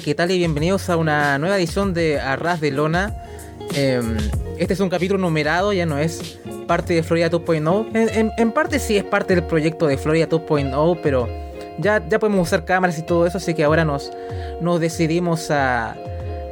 ¿qué tal? Y bienvenidos a una nueva edición de Arras de Lona. Em, este es un capítulo numerado, ya no es parte de Florida 2.0. En, en, parte sí es parte del proyecto de Florida 2.0, pero ya, ya podemos usar cámaras y todo eso, así que ahora nos, nos decidimos a,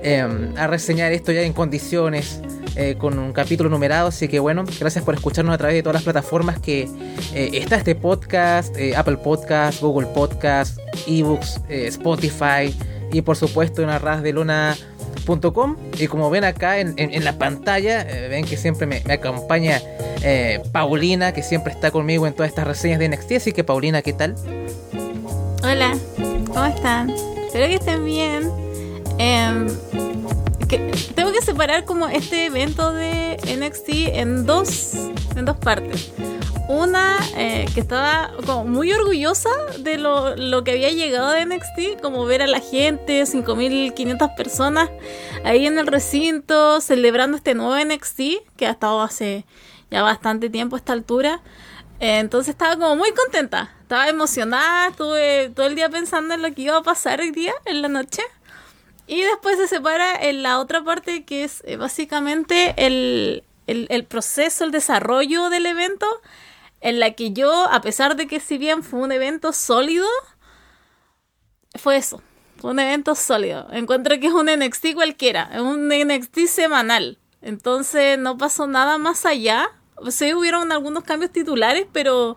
em, a reseñar esto ya en condiciones. Eh, con un capítulo numerado. Así que bueno, gracias por escucharnos a través de todas las plataformas que eh, está este podcast, eh, Apple Podcast, Google Podcast, eBooks, Spotify, y por supuesto en arrasdeluna.com. Y como ven acá en, la pantalla, eh, ven que siempre me, acompaña eh, Paulina, que siempre está conmigo en todas estas reseñas de NXT. Así que Paulina, ¿qué tal? Hola, ¿cómo están? Espero que estén bien. Tengo que separar como este evento de NXT en dos, en dos partes. Una eh, que estaba como muy orgullosa de lo, que había llegado de NXT, como ver a la gente, 5.500 personas ahí en el recinto celebrando este nuevo NXT que ha estado hace ya bastante tiempo a esta altura. entonces estaba como muy contenta, estaba emocionada, estuve todo el día pensando en lo que iba a pasar hoy día, en la noche. Y después se separa en la otra parte que es eh, básicamente el, el proceso, el desarrollo del evento en la que yo, a pesar de que si bien fue un evento sólido, fue eso, fue un evento sólido. Encuentro que es un NXT cualquiera, es un NXT semanal. Entonces no pasó nada más allá. Sí hubieron algunos cambios titulares, pero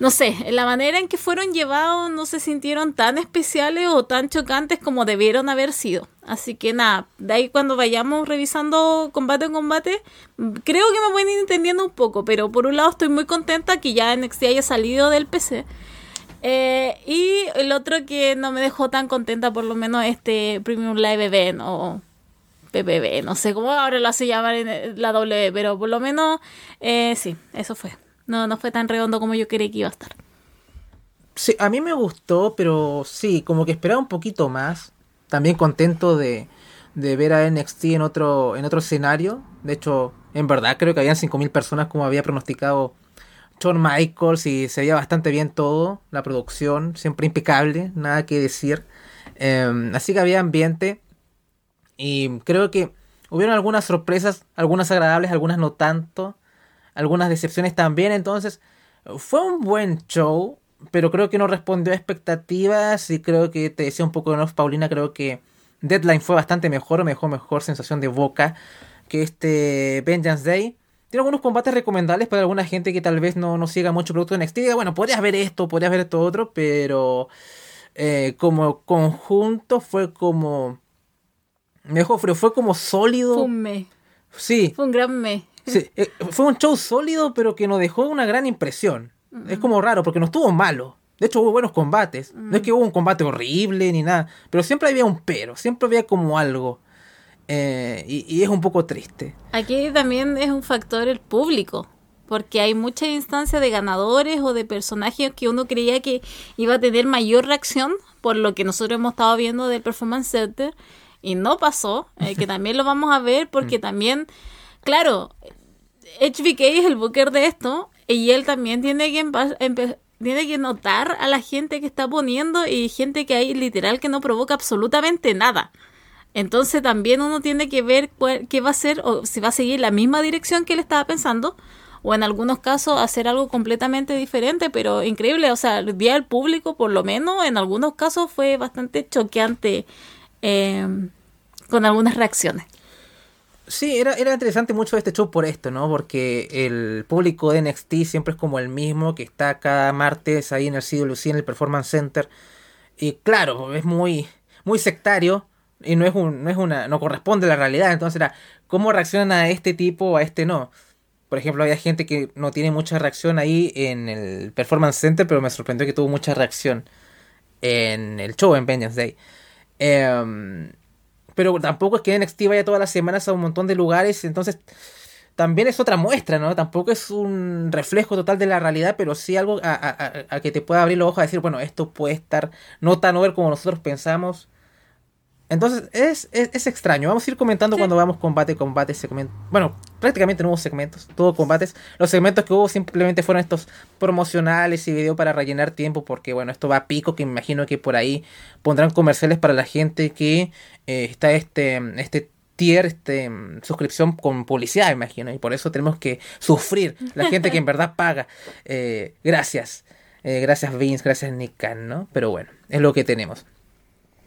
no sé, la manera en que fueron llevados no se sintieron tan especiales o tan chocantes como debieron haber sido. Así que nada, de ahí cuando vayamos revisando combate en combate, creo que me voy entendiendo un poco, pero por un lado estoy muy contenta que ya NXT haya salido del PC. Eh, y el otro que no me dejó tan contenta, por lo menos este Premium Live Event o PPB, no sé cómo ahora lo hace llamar en la W, pero por lo menos eh, sí, eso fue. No, no fue tan redondo como yo creí que iba a estar. Sí, a mí me gustó, pero sí, como que esperaba un poquito más. También contento de, de ver a NXT en otro, en otro escenario. De hecho, en verdad creo que habían 5.000 personas como había pronosticado John Michaels y se veía bastante bien todo. La producción, siempre impecable, nada que decir. Em, así que había ambiente. Y creo que hubieron algunas sorpresas, algunas agradables, algunas no tanto algunas decepciones también. Entonces, fue un buen show, pero creo que no respondió a expectativas. Y creo que te decía un poco de Paulina, creo que Deadline fue bastante mejor, mejor, mejor sensación de boca que este Vengeance Day. Tiene algunos combates recomendables para alguna gente que tal vez no, no siga mucho producto de NXT. Bueno, podrías ver esto, podrías ver esto otro, pero eh, como conjunto fue como. Mejor, pero fue como sólido. Fue un me. Sí. Fue un gran me. Eh, fue un show sólido, pero que nos dejó una gran impresión. Es como raro, porque no estuvo malo. De hecho, hubo buenos combates. No es que hubo un combate horrible ni nada, pero siempre había un pero, siempre había como algo. Eh, y, es un poco triste. Aquí también es un factor el público, porque hay muchas instancias de ganadores o de personajes que uno creía que iba a tener mayor reacción por lo que nosotros hemos estado viendo del Performance Center y no pasó, eh, que también lo vamos a ver porque mm. también claro, HBK es el booker de esto y él también tiene que notar a la gente que está poniendo y gente que hay literal que no provoca absolutamente nada. Entonces también uno tiene que ver qué va a hacer o si va a seguir la misma dirección que él estaba pensando o en algunos casos hacer algo completamente diferente, pero increíble, o sea, el día del público por lo menos en algunos casos fue bastante choqueante eh, con algunas reacciones. Sí, era, era interesante mucho este show por esto, ¿no? Porque el público de NXT siempre es como el mismo, que está cada martes ahí en el CWC, en el Performance Center. Y claro, es muy, muy sectario, y no es, un, no es una, no corresponde a la realidad. Entonces era, ¿cómo reaccionan a este tipo a este no? Por ejemplo, había gente que no tiene mucha reacción ahí en el Performance Center, pero me sorprendió que tuvo mucha reacción en el show en Vengeance Day. Em, pero tampoco es que NXT vaya todas las semanas a un montón de lugares, entonces también es otra muestra, ¿no? Tampoco es un reflejo total de la realidad, pero sí algo a, que te pueda abrir los ojos a decir, bueno, esto puede estar no tan over como nosotros pensamos. Entonces es, es, extraño. Vamos a ir comentando cuando vamos combate, combate, segmento. Bueno, prácticamente no hubo segmentos, todo combates. Los segmentos que hubo simplemente fueron estos promocionales y video para rellenar tiempo, porque bueno, esto va a pico, que me imagino que por ahí pondrán comerciales para la gente que eh, está este, este tier, este, suscripción con publicidad, me imagino, y por eso tenemos que sufrir, la gente que en verdad paga. Eh, gracias, eh, gracias Vince, gracias Nick ¿no? Pero bueno, es lo que tenemos.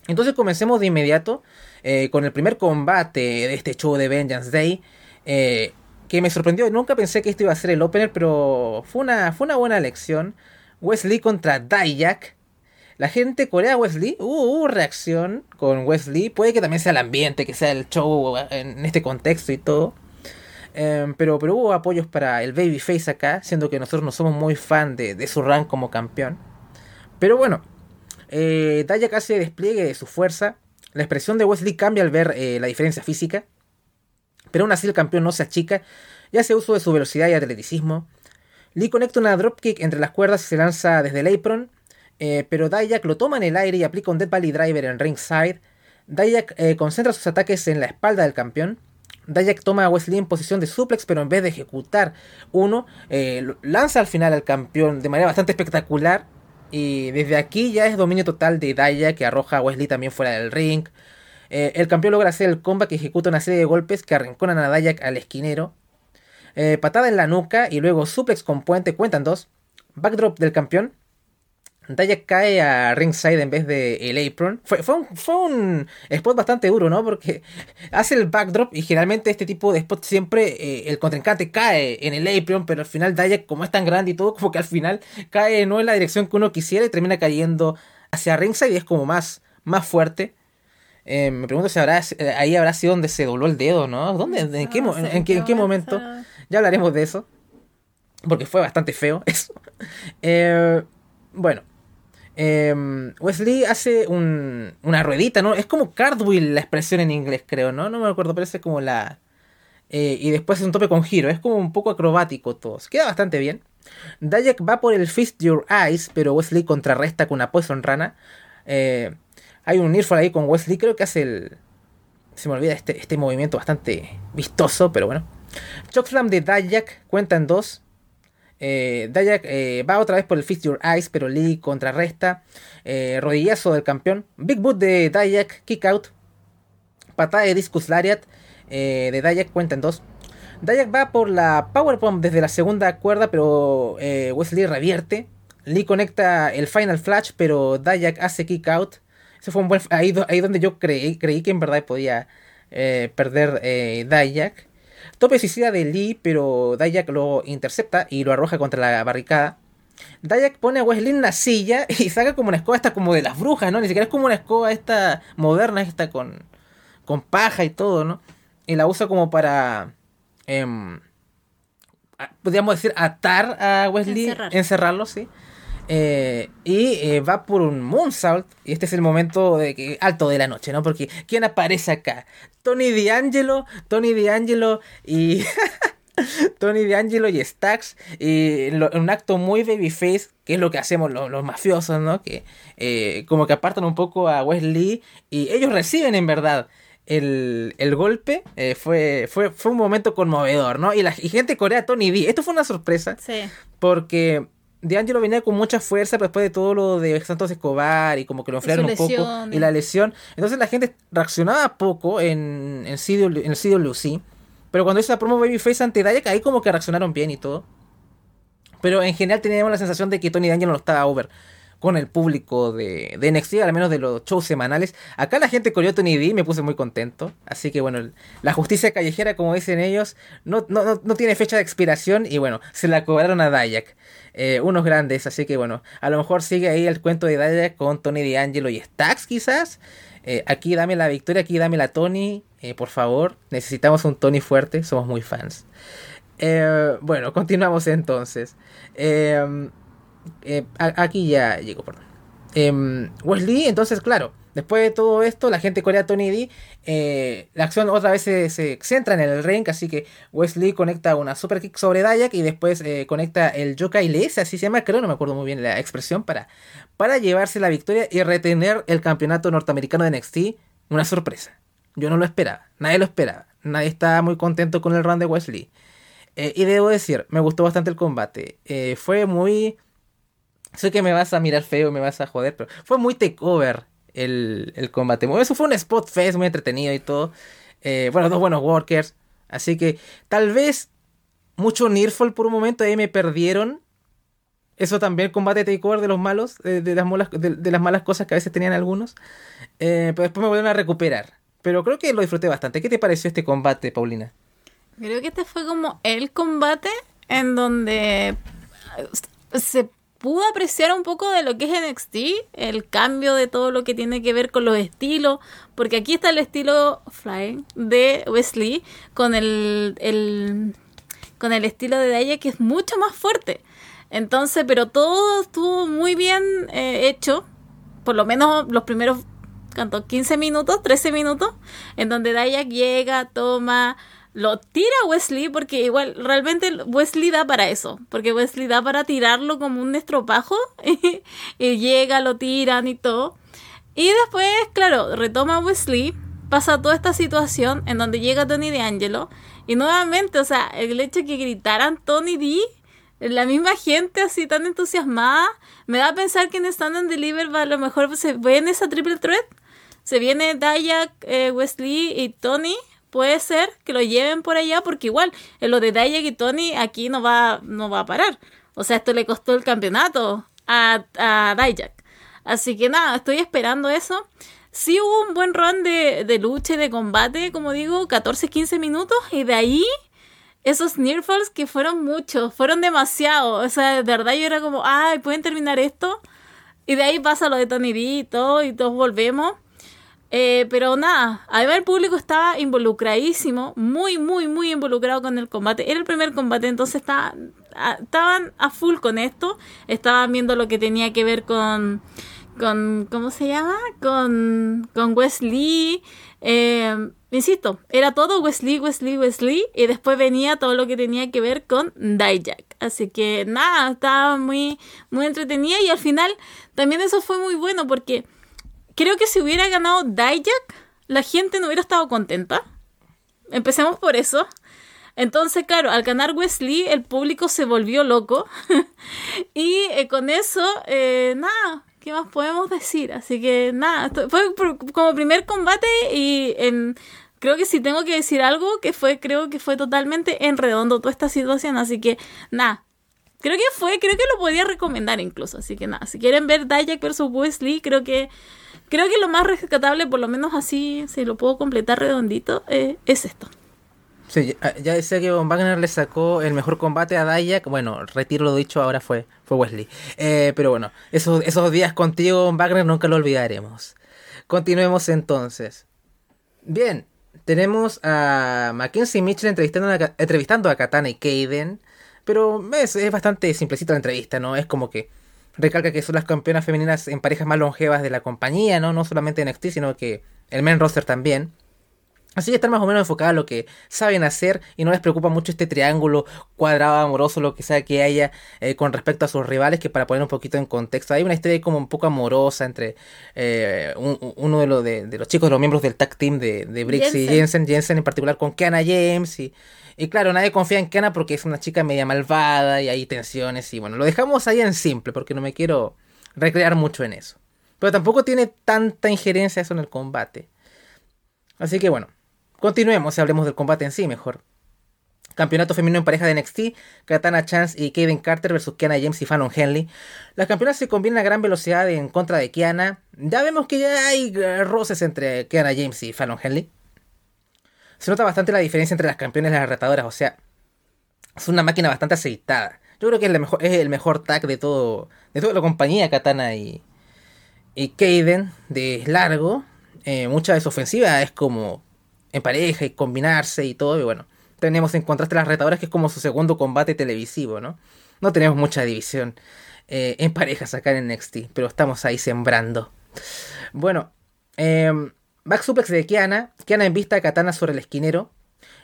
Entonces comencemos de inmediato eh, con el primer combate de este show de Vengeance Day. Eh, que me sorprendió. Nunca pensé que esto iba a ser el opener, pero fue una, fue una buena elección. Wesley contra Dayak. La gente corea Wesley. Hubo, reacción con Wesley. Puede que también sea el ambiente, que sea el show en este contexto y todo. Em, pero, pero hubo apoyos para el Babyface acá, siendo que nosotros no somos muy fan de, de su rank como campeón. Pero bueno, eh, Dayak hace despliegue de su fuerza. La expresión de Wesley cambia al ver eh, la diferencia física. Pero aún así el campeón no se achica y hace uso de su velocidad y atleticismo. Lee conecta una dropkick entre las cuerdas y se lanza desde el apron. Eh, pero Dayak lo toma en el aire y aplica un Dead Valley Driver en ringside. Dayak eh, concentra sus ataques en la espalda del campeón. Dayak toma a Wesley en posición de suplex, pero en vez de ejecutar uno, lanza al final al campeón de manera bastante espectacular. Y desde aquí ya es dominio total de Daya que arroja a Wesley también fuera del ring. Eh, el campeón logra hacer el combat que ejecuta una serie de golpes que arrinconan a Dayak al esquinero. Eh, patada en la nuca y luego suplex con puente, cuentan dos. Backdrop del campeón. Dayak cae a ringside en vez de el apron. Fue, fue, un, spot bastante duro, ¿no? Porque hace el backdrop y generalmente este tipo de spot siempre eh, el contrincante cae en el apron, pero al final Dayak como es tan grande y todo, como que al final cae no en la dirección que uno quisiera y termina cayendo hacia ringside y es como más, más fuerte. Eh, me pregunto si habrá, eh, ahí habrá sido donde se dobló el dedo, ¿no? ¿Dónde? ¿En, qué, en, qué, en qué momento? Ya hablaremos de eso. Porque fue bastante feo eso. bueno, Em, Wesley hace una ruedita, ¿no? Es como cardwheel la expresión en inglés, creo, ¿no? No me acuerdo, es como la... Eh, y después es un tope con giro, es como un poco acrobático todo. queda bastante bien. Dayak va por el Fist Your Eyes, pero Wesley contrarresta con una Poison Rana. Eh, hay un Nearfall ahí con Wesley, creo que hace el... Se me olvida este, este movimiento bastante vistoso, pero bueno. Chokeslam de Dayak cuenta en dos. Eh, Dayak eh, va otra vez por el Fist Your Eyes, pero Lee contrarresta. Eh, rodillazo del campeón. Big Boot de Dayak, kick out. Patada de Discus Lariat eh, de Dayak, cuenta en dos. Dayak va por la Powerbomb desde la segunda cuerda, pero Wesley revierte. Lee conecta el Final Flash, pero Dayak hace kick out. Ese fue un buen. Ahí, ahí donde yo creí, creí que en verdad podía perder Dayak. Tope suicida de Lee, pero Dayak lo intercepta y lo arroja contra la barricada. Dayak pone a Wesley en la silla y saca como una escoba esta como de las brujas, ¿no? Ni siquiera es como una escoba esta moderna, esta con, con paja y todo, ¿no? Y la usa como para, em, podríamos decir, atar a Wesley, encerrarlo, sí. Eh, y eh, va por un moonsault. Y este es el momento de que, alto de la noche, ¿no? Porque ¿quién aparece acá? Tony D'Angelo, Tony D'Angelo y. Tony D'Angelo y Stax. Y un acto muy babyface, que es lo que hacemos los, mafiosos, ¿no? Que eh, como que apartan un poco a Wesley. Y ellos reciben en verdad. El, golpe fue, fue, fue un momento conmovedor, ¿no? Y la y gente corea Tony D. Esto fue una sorpresa. Sí. Porque D'Angelo venía con mucha fuerza después de todo lo de Santos Escobar y como que lo enfriaron un poco y la lesión. Entonces la gente reaccionaba poco en, en, CW, en el CWC. Pero cuando hizo la promo Babyface ante Dayak, ahí como que reaccionaron bien y todo. Pero en general teníamos la sensación de que Tony D'Angelo no estaba over con el público de, de NXT, al menos de los shows semanales. Acá la gente corrió Tony D, me puse muy contento. Así que bueno, la justicia callejera, como dicen ellos, no, no, no tiene fecha de expiración y bueno, se la cobraron a Dayak. Eh, unos grandes, así que bueno, a lo mejor sigue ahí el cuento de Dayak con Tony D'Angelo y Stax quizás. Eh, aquí dame la victoria, aquí dame la Tony, eh, por favor. Necesitamos un Tony fuerte, somos muy fans. Eh, bueno, continuamos entonces. Aquí ya llegó, perdón. Em, Wesley, entonces, claro, después de todo esto, la gente corea Tony D. Eh, la acción otra vez se, centra en el ring, así que Wesley conecta una super kick sobre Dayak y después eh, conecta el Yokai Les, así se llama, creo, no me acuerdo muy bien la expresión, para, para llevarse la victoria y retener el campeonato norteamericano de NXT. Una sorpresa. Yo no lo esperaba, nadie lo esperaba, nadie estaba muy contento con el run de Wesley. Eh, y debo decir, me gustó bastante el combate. fue muy Sé que me vas a mirar feo, me vas a joder, pero fue muy takeover el, el combate. Eso fue un spot fest muy entretenido y todo. Eh, bueno, dos buenos workers. Así que tal vez mucho Nearfall por un momento ahí me perdieron. Eso también, combate takeover de los malos, de, las, malas, de, las malas cosas que a veces tenían algunos. Eh, pero después me volvieron a recuperar. Pero creo que lo disfruté bastante. ¿Qué te pareció este combate, Paulina? Creo que este fue como el combate en donde se pudo apreciar un poco de lo que es NXT, el cambio de todo lo que tiene que ver con los estilos, porque aquí está el estilo Fly de Wesley con el, con el estilo de Daya que es mucho más fuerte. Entonces, pero todo estuvo muy bien eh, hecho, por lo menos los primeros ¿cuánto? 15 minutos, 13 minutos, en donde Dayak llega, toma lo tira Wesley porque igual realmente Wesley da para eso, porque Wesley da para tirarlo como un estropajo y, llega, lo tiran y todo. Y después, claro, retoma Wesley, pasa toda esta situación en donde llega Tony D'Angelo y nuevamente, o sea, el hecho de que gritaran Tony D, la misma gente así tan entusiasmada, me da a pensar que en Stand and Deliver a lo mejor se ve en esa triple threat. Se viene Dayak, eh, Wesley y Tony puede ser que lo lleven por allá porque igual en lo de Dayak y Tony aquí no va, no va a parar. O sea, esto le costó el campeonato a, a Así que nada, estoy esperando eso. Sí hubo un buen run de, de lucha y de combate, como digo, 14-15 minutos y de ahí esos nearfalls que fueron muchos, fueron demasiados. O sea, de verdad yo era como, ay, ¿pueden terminar esto? Y de ahí pasa lo de Tony D y todo, y todos volvemos. Eh, pero nada, además el público estaba involucradísimo, muy, muy, muy involucrado con el combate. Era el primer combate, entonces estaba, estaban a full con esto. Estaban viendo lo que tenía que ver con, con ¿cómo se llama? Con, con Wesley. Eh, insisto, era todo Wesley, Wesley, Wesley. Y después venía todo lo que tenía que ver con Dijak. Así que nada, estaba muy, muy entretenida. Y al final también eso fue muy bueno porque creo que si hubiera ganado Dijak, la gente no hubiera estado contenta. Empecemos por eso. Entonces, claro, al ganar Wesley, el público se volvió loco. y eh, con eso, eh, nada, ¿qué más podemos decir? Así que nada, fue como primer combate y creo que si tengo que decir algo, que fue, creo que fue totalmente en redondo toda esta situación. Así que nada, creo que fue, creo que lo podía recomendar incluso. Así que nada, si quieren ver Dijak versus Wesley, creo que Creo que lo más rescatable, por lo menos así, si lo puedo completar redondito, eh, es esto. Sí, ya decía que Von Wagner le sacó el mejor combate a Dayak. Bueno, retiro lo dicho, ahora fue, fue Wesley. Eh, pero bueno, esos, esos días contigo, Von Wagner, nunca lo olvidaremos. Continuemos entonces. Bien, tenemos a Mackenzie Mitchell entrevistando a, entrevistando a Katana y Kaden. Pero es, es bastante simplecita la entrevista, ¿no? Es como que recalca que son las campeonas femeninas en parejas más longevas de la compañía, ¿no? No solamente en NXT, sino que el main roster también. Así que están más o menos enfocadas a lo que saben hacer y no les preocupa mucho este triángulo cuadrado amoroso, lo que sea que haya eh, con respecto a sus rivales, que para poner un poquito en contexto, hay una historia como un poco amorosa entre eh, uno de, los de, los chicos, de los miembros del tag team de, de Briggs y Jensen, Jensen en particular con Kiana James y y claro, nadie confía en Kana porque es una chica media malvada y hay tensiones y bueno, lo dejamos ahí en simple porque no me quiero recrear mucho en eso. Pero tampoco tiene tanta injerencia eso en el combate. Así que bueno, continuemos y hablemos del combate en sí mejor. Campeonato femenino en pareja de NXT, Katana Chance y Kevin Carter versus Kiana James y Fallon Henley. Las campeonas se combinan a gran velocidad en contra de Kiana. Ya vemos que ya hay roces entre Kiana James y Fallon Henley se nota bastante la diferencia entre las campeonas y las retadoras. O sea, es una máquina bastante aceitada. Yo creo que es el mejor, tag de todo. De toda la compañía, Katana y. Y Kaden, de largo. eh, mucha de su ofensiva es como en pareja y combinarse y todo. Y bueno, tenemos en contraste las retadoras, que es como su segundo combate televisivo, ¿no? No tenemos mucha división eh, en parejas acá en NXT, pero estamos ahí sembrando. Bueno, eh, back suplex de Kiana. Kiana en vista Katana sobre el esquinero.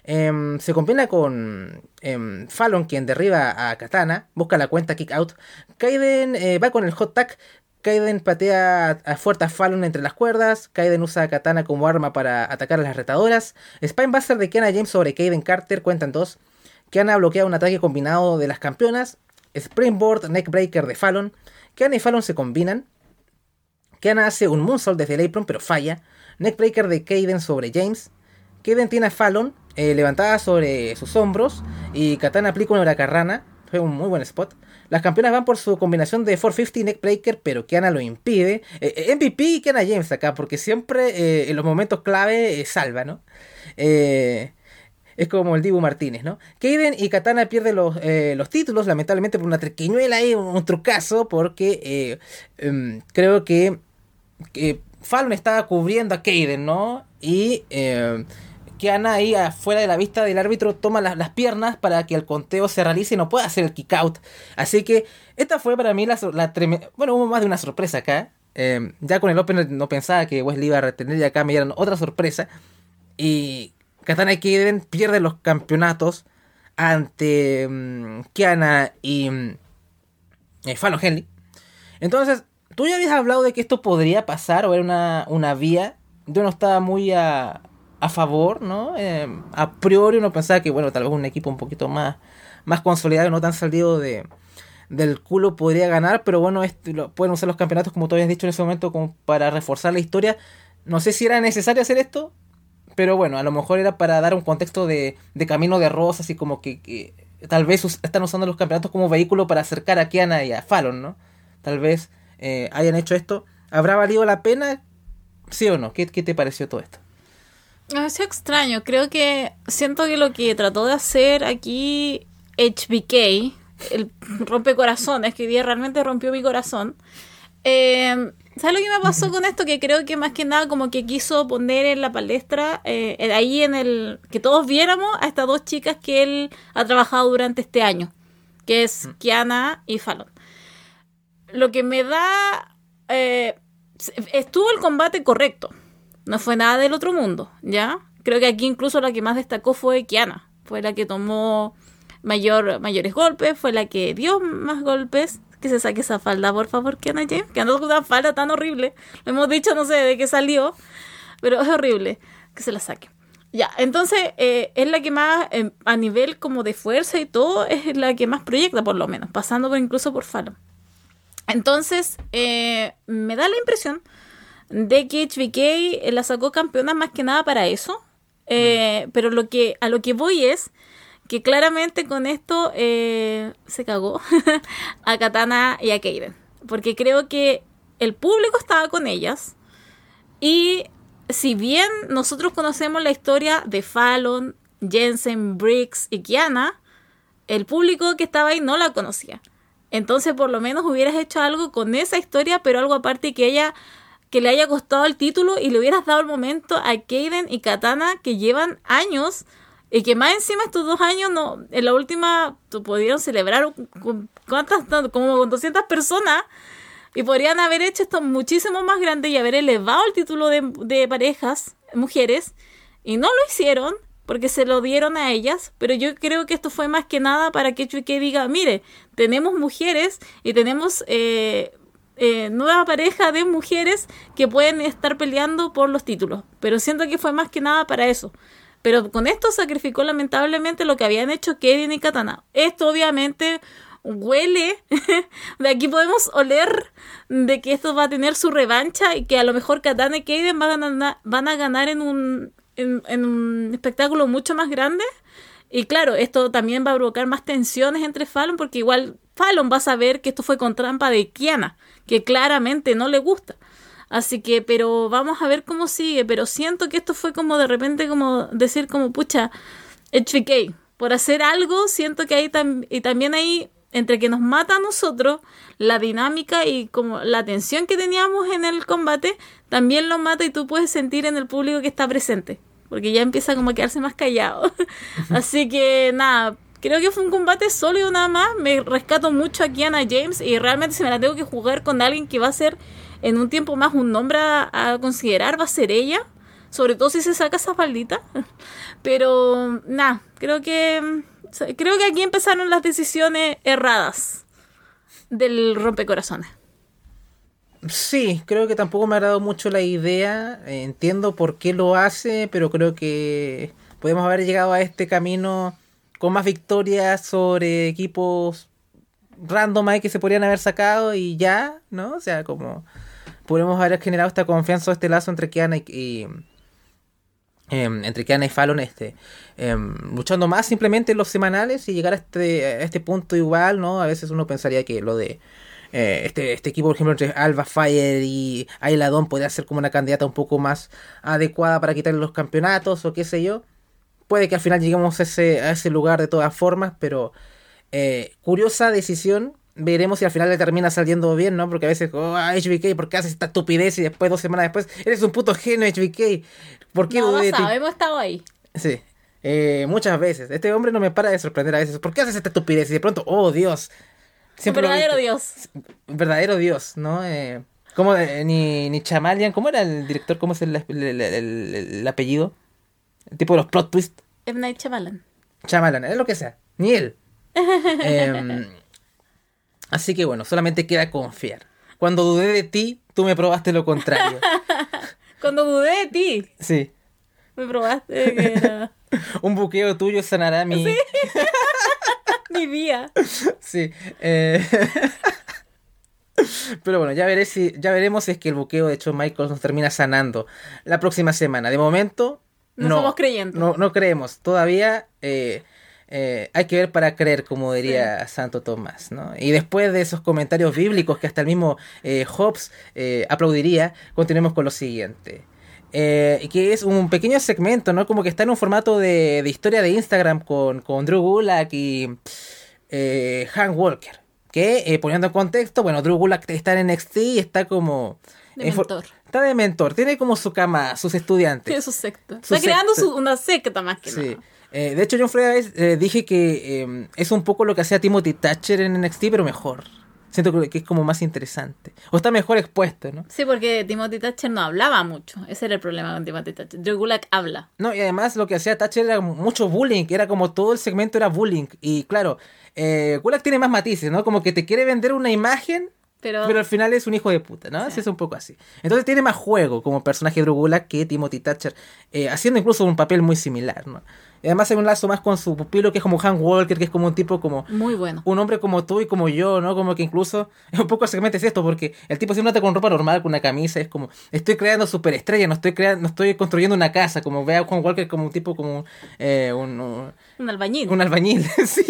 Em, se combina con em, Fallon, quien derriba a Katana, busca la cuenta kick out. Kaiden eh, va con el hot tag. Kaiden patea a fuerte a Fallon entre las cuerdas. Kaiden usa a Katana como arma para atacar a las retadoras. Spinebuster de Kiana James sobre Kaiden Carter, cuentan dos. Kiana bloquea un ataque combinado de las campeonas. Springboard Neckbreaker de Fallon. Kiana y Fallon se combinan. Kiana hace un moonsault desde el apron, pero falla. Neckbreaker de Kaiden sobre James. Kaiden tiene a Fallon eh, levantada sobre sus hombros y Katana aplica una huracarrana. Fue un muy buen spot. Las campeonas van por su combinación de 450 Neckbreaker, pero Kiana lo impide. Eh, eh, MVP y Kiana James acá, porque siempre en los momentos clave salva, ¿no? es como el Dibu Martínez, ¿no? Kaden y Katana pierden los, los títulos, lamentablemente por una triquiñuela y un, trucazo, porque em, creo que, que Fallon estaba cubriendo a Kaden, ¿no? Y Kiana ahí afuera de la vista del árbitro toma las, piernas para que el conteo se realice y no pueda hacer el kick out. Así que esta fue para mí la, la Bueno, hubo más de una sorpresa acá. Em, ya con el Open no pensaba que Wesley iba a retener y acá me dieron otra sorpresa. Y Katana y Kaden pierden los campeonatos ante um, Kiana y um, Fallon Henley. Entonces, tú ya habías hablado de que esto podría pasar o era una, una vía. Yo no estaba muy a, a favor, ¿no? Eh, a priori uno pensaba que, bueno, tal vez un equipo un poquito más, más consolidado, no tan salido de, del culo podría ganar, pero bueno, lo, pueden usar los campeonatos, como tú habías dicho en ese momento, para reforzar la historia. No sé si era necesario hacer esto, pero bueno, a lo mejor era para dar un contexto de, de camino de rosas y como que, tal vez están usando los campeonatos como vehículo para acercar a Kiana y a Fallon, ¿no? Tal vez eh, hayan hecho esto. ¿Habrá valido la pena? ¿Sí o no? ¿Qué, qué te pareció todo esto? Es extraño. Creo que siento que lo que trató de hacer aquí HBK, el rompecorazones, que hoy día realmente rompió mi corazón. Eh, ¿Sabes lo que me pasó con esto? Que creo que más que nada como que quiso poner en la palestra, eh, ahí en el... que todos viéramos a estas dos chicas que él ha trabajado durante este año, que es Kiana y Fallon. Lo que me da... Eh, estuvo el combate correcto no fue nada del otro mundo, ¿ya? Creo que aquí incluso la que más destacó fue Kiana. Fue la que tomó mayor, mayores golpes, fue la que dio más golpes. Que se saque esa falda, por favor, Kiana James. Que anda con una falda tan horrible. Lo hemos dicho, no sé de qué salió. Pero es horrible que se la saque. Ya, entonces eh, es la que más, em, a nivel como de fuerza y todo, es la que más proyecta, por lo menos, pasando por incluso por Fallon. Entonces, eh, me da la impresión de que HBK la sacó campeona más que nada para eso. Eh, mm. Pero lo que, a lo que voy es que claramente con esto eh, se cagó a Katana y a Kaden. Porque creo que el público estaba con ellas. Y si bien nosotros conocemos la historia de Fallon, Jensen, Briggs y Kiana, el público que estaba ahí no la conocía. Entonces por lo menos hubieras hecho algo con esa historia, pero algo aparte que ella que le haya costado el título y le hubieras dado el momento a Kaden y Katana que llevan años y que más encima estos dos años no en la última pudieron celebrar con, cuántas como con 200 personas y podrían haber hecho esto muchísimo más grande y haber elevado el título de, parejas mujeres y no lo hicieron porque se lo dieron a ellas, pero yo creo que esto fue más que nada para que Chuike diga, mire, tenemos mujeres y tenemos eh, eh, nueva pareja de mujeres que pueden estar peleando por los títulos. Pero siento que fue más que nada para eso. Pero con esto sacrificó lamentablemente lo que habían hecho Kevin y Katana. Esto obviamente huele, de aquí podemos oler de que esto va a tener su revancha y que a lo mejor Katana y ganar, van a ganar en, un, en, un espectáculo mucho más grande. Y claro, esto también va a provocar más tensiones entre Fallon porque igual Fallon va a saber que esto fue con trampa de Kiana que claramente no le gusta. Así que, pero vamos a ver cómo sigue. Pero siento que esto fue como de repente como decir como, pucha, HBK, por hacer algo, siento que ahí y también ahí entre que nos mata a nosotros, la dinámica y como la tensión que teníamos en el combate, también lo mata y tú puedes sentir en el público que está presente. Porque ya empieza como a quedarse más callado. Así que nada, creo que fue un combate sólido nada más. Me rescato mucho a Kiana James y realmente si me la tengo que jugar con alguien que va a ser en un tiempo más un nombre a, considerar, va a ser ella. Sobre todo si se saca esa faldita. Pero nada, creo que creo que aquí empezaron las decisiones erradas del rompecorazones. Sí, creo que tampoco me ha agradado mucho la idea. Eh, entiendo por qué lo hace, pero creo que podemos haber llegado a este camino con más victorias sobre equipos random que se podrían haber sacado y ya, ¿no? O sea, como podemos haber generado esta confianza o este lazo entre Kiana y, em, entre Kiana y Fallon este em, luchando más simplemente en los semanales y llegar a este, a este punto igual, ¿no? A veces uno pensaría que lo de eh, este, este equipo, por ejemplo, entre Alba Fire y Ailadon podría ser como una candidata un poco más adecuada para quitarle los campeonatos o qué sé yo. Puede que al final lleguemos a ese, a ese lugar de todas formas, pero eh, curiosa decisión. Veremos si al final le termina saliendo bien, ¿no? Porque a veces, oh, HBK, ¿por qué haces esta estupidez? Y después, dos semanas después, eres un puto genio, HBK. ¿Por qué no, hemos estado ahí. Sí, eh, muchas veces. Este hombre no me para de sorprender a veces. ¿Por qué haces esta estupidez? Y de pronto, oh Dios, verdadero Dios. Verdadero Dios, ¿no? Eh, como eh, ni, ni Chamalian, ¿cómo era el director? ¿Cómo es el, el, apellido? El tipo de los plot twists. M. Night Chamalan. Chamalan, es lo que sea. Ni él. Em, así que bueno, solamente queda confiar. Cuando dudé de ti, tú me probaste lo contrario. Cuando dudé de ti. Sí. Me probaste que era... Un buqueo tuyo sanará mi... ¿Sí? Mi día. Sí. Eh... Pero bueno, ya, veré si, ya veremos si es que el buqueo de Shawn Michaels nos termina sanando la próxima semana. De momento, no, no somos creyendo. No, no creemos. Todavía eh, eh, hay que ver para creer, como diría Santo Tomás. ¿no? Y después de esos comentarios bíblicos que hasta el mismo eh, Hobbes eh, aplaudiría, continuemos con lo siguiente. Eh, que es un pequeño segmento, ¿no? Como que está en un formato de, de historia de Instagram con, con Drew Gulak y eh, Hank Walker. Que, eh, poniendo en contexto, bueno, Drew Gulak está en NXT y está como... De mentor. Está de mentor, tiene como su cama, sus estudiantes. Tiene su secta. está creando una secta más que sí. Eh, de hecho, John Freda dije que es un poco lo que hacía Timothy Thatcher en NXT, pero mejor. Siento que es como más interesante. O está mejor expuesto, ¿no? Sí, porque Timothy Thatcher no hablaba mucho. Ese era el problema con Timothy Thatcher. Drew Gulak habla. No, y además lo que hacía Thatcher era mucho bullying. Era como todo el segmento era bullying. Y claro, eh, Gulak tiene más matices, ¿no? Como que te quiere vender una imagen pero, pero, al final es un hijo de puta, ¿no? es un poco así. Entonces tiene más juego como personaje de Gulak que Timothy Thatcher, eh, haciendo incluso un papel muy similar, ¿no? Y además hay un lazo más con su pupilo que es como Hank Walker, que es como un tipo como... Muy bueno. Un hombre como tú y como yo, ¿no? Como que incluso... Es un poco segmente es esto, porque el tipo siempre anda con ropa normal, con una camisa, es como... Estoy creando superestrella, no estoy creando, no estoy construyendo una casa, como ve a Hank Walker como un tipo como... Eh, un, un, albañil. Un albañil, sí.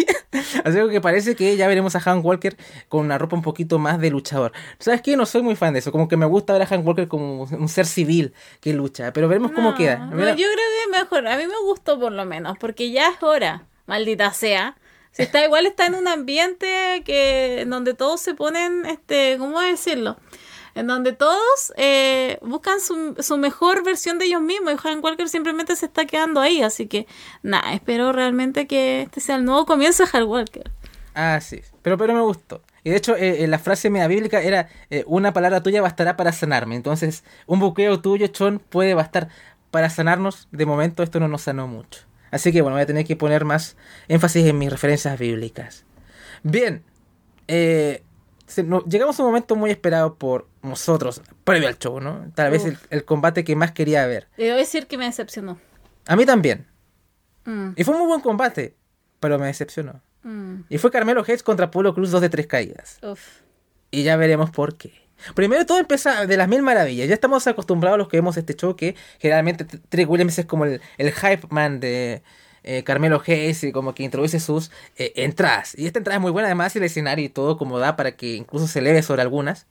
Así que parece que ya veremos a Hank Walker con una ropa un poquito más de luchador. ¿Sabes qué? No soy muy fan de eso, como que me gusta ver a Hank Walker como un ser civil que lucha, pero veremos cómo queda. yo creo que mejor, a mí me gustó por lo menos, porque ya es hora, maldita sea. Si está igual está en un ambiente que en donde todos se ponen, este, ¿cómo decirlo? En donde todos eh, buscan su, mejor versión de ellos mismos y Hank Walker simplemente se está quedando ahí. Así que, nada, espero realmente que este sea el nuevo comienzo de Hank Walker. Ah, sí, pero, pero me gustó. Y de hecho, eh, la frase media bíblica era: eh, Una palabra tuya bastará para sanarme. Entonces, un buqueo tuyo, Chon, puede bastar para sanarnos. De momento, esto no nos sanó mucho. Así que bueno, voy a tener que poner más énfasis en mis referencias bíblicas. Bien, eh, llegamos a un momento muy esperado por nosotros, previo al show, ¿no? Tal vez el, combate que más quería ver. Debo decir que me decepcionó. A mí también. Mm. Y fue un muy buen combate, pero me decepcionó. Mm. Y fue Carmelo Hayes contra Polo Cruz, dos de tres caídas. Uf. Y ya veremos por qué. Primero todo empieza de las mil maravillas. Ya estamos acostumbrados a los que vemos este show que generalmente Trick Williams es como el, hype man de eh, Carmelo Hayes y como que introduce sus eh, entradas. Y esta entrada es muy buena, además el escenario y todo como da para que incluso se eleve sobre algunas.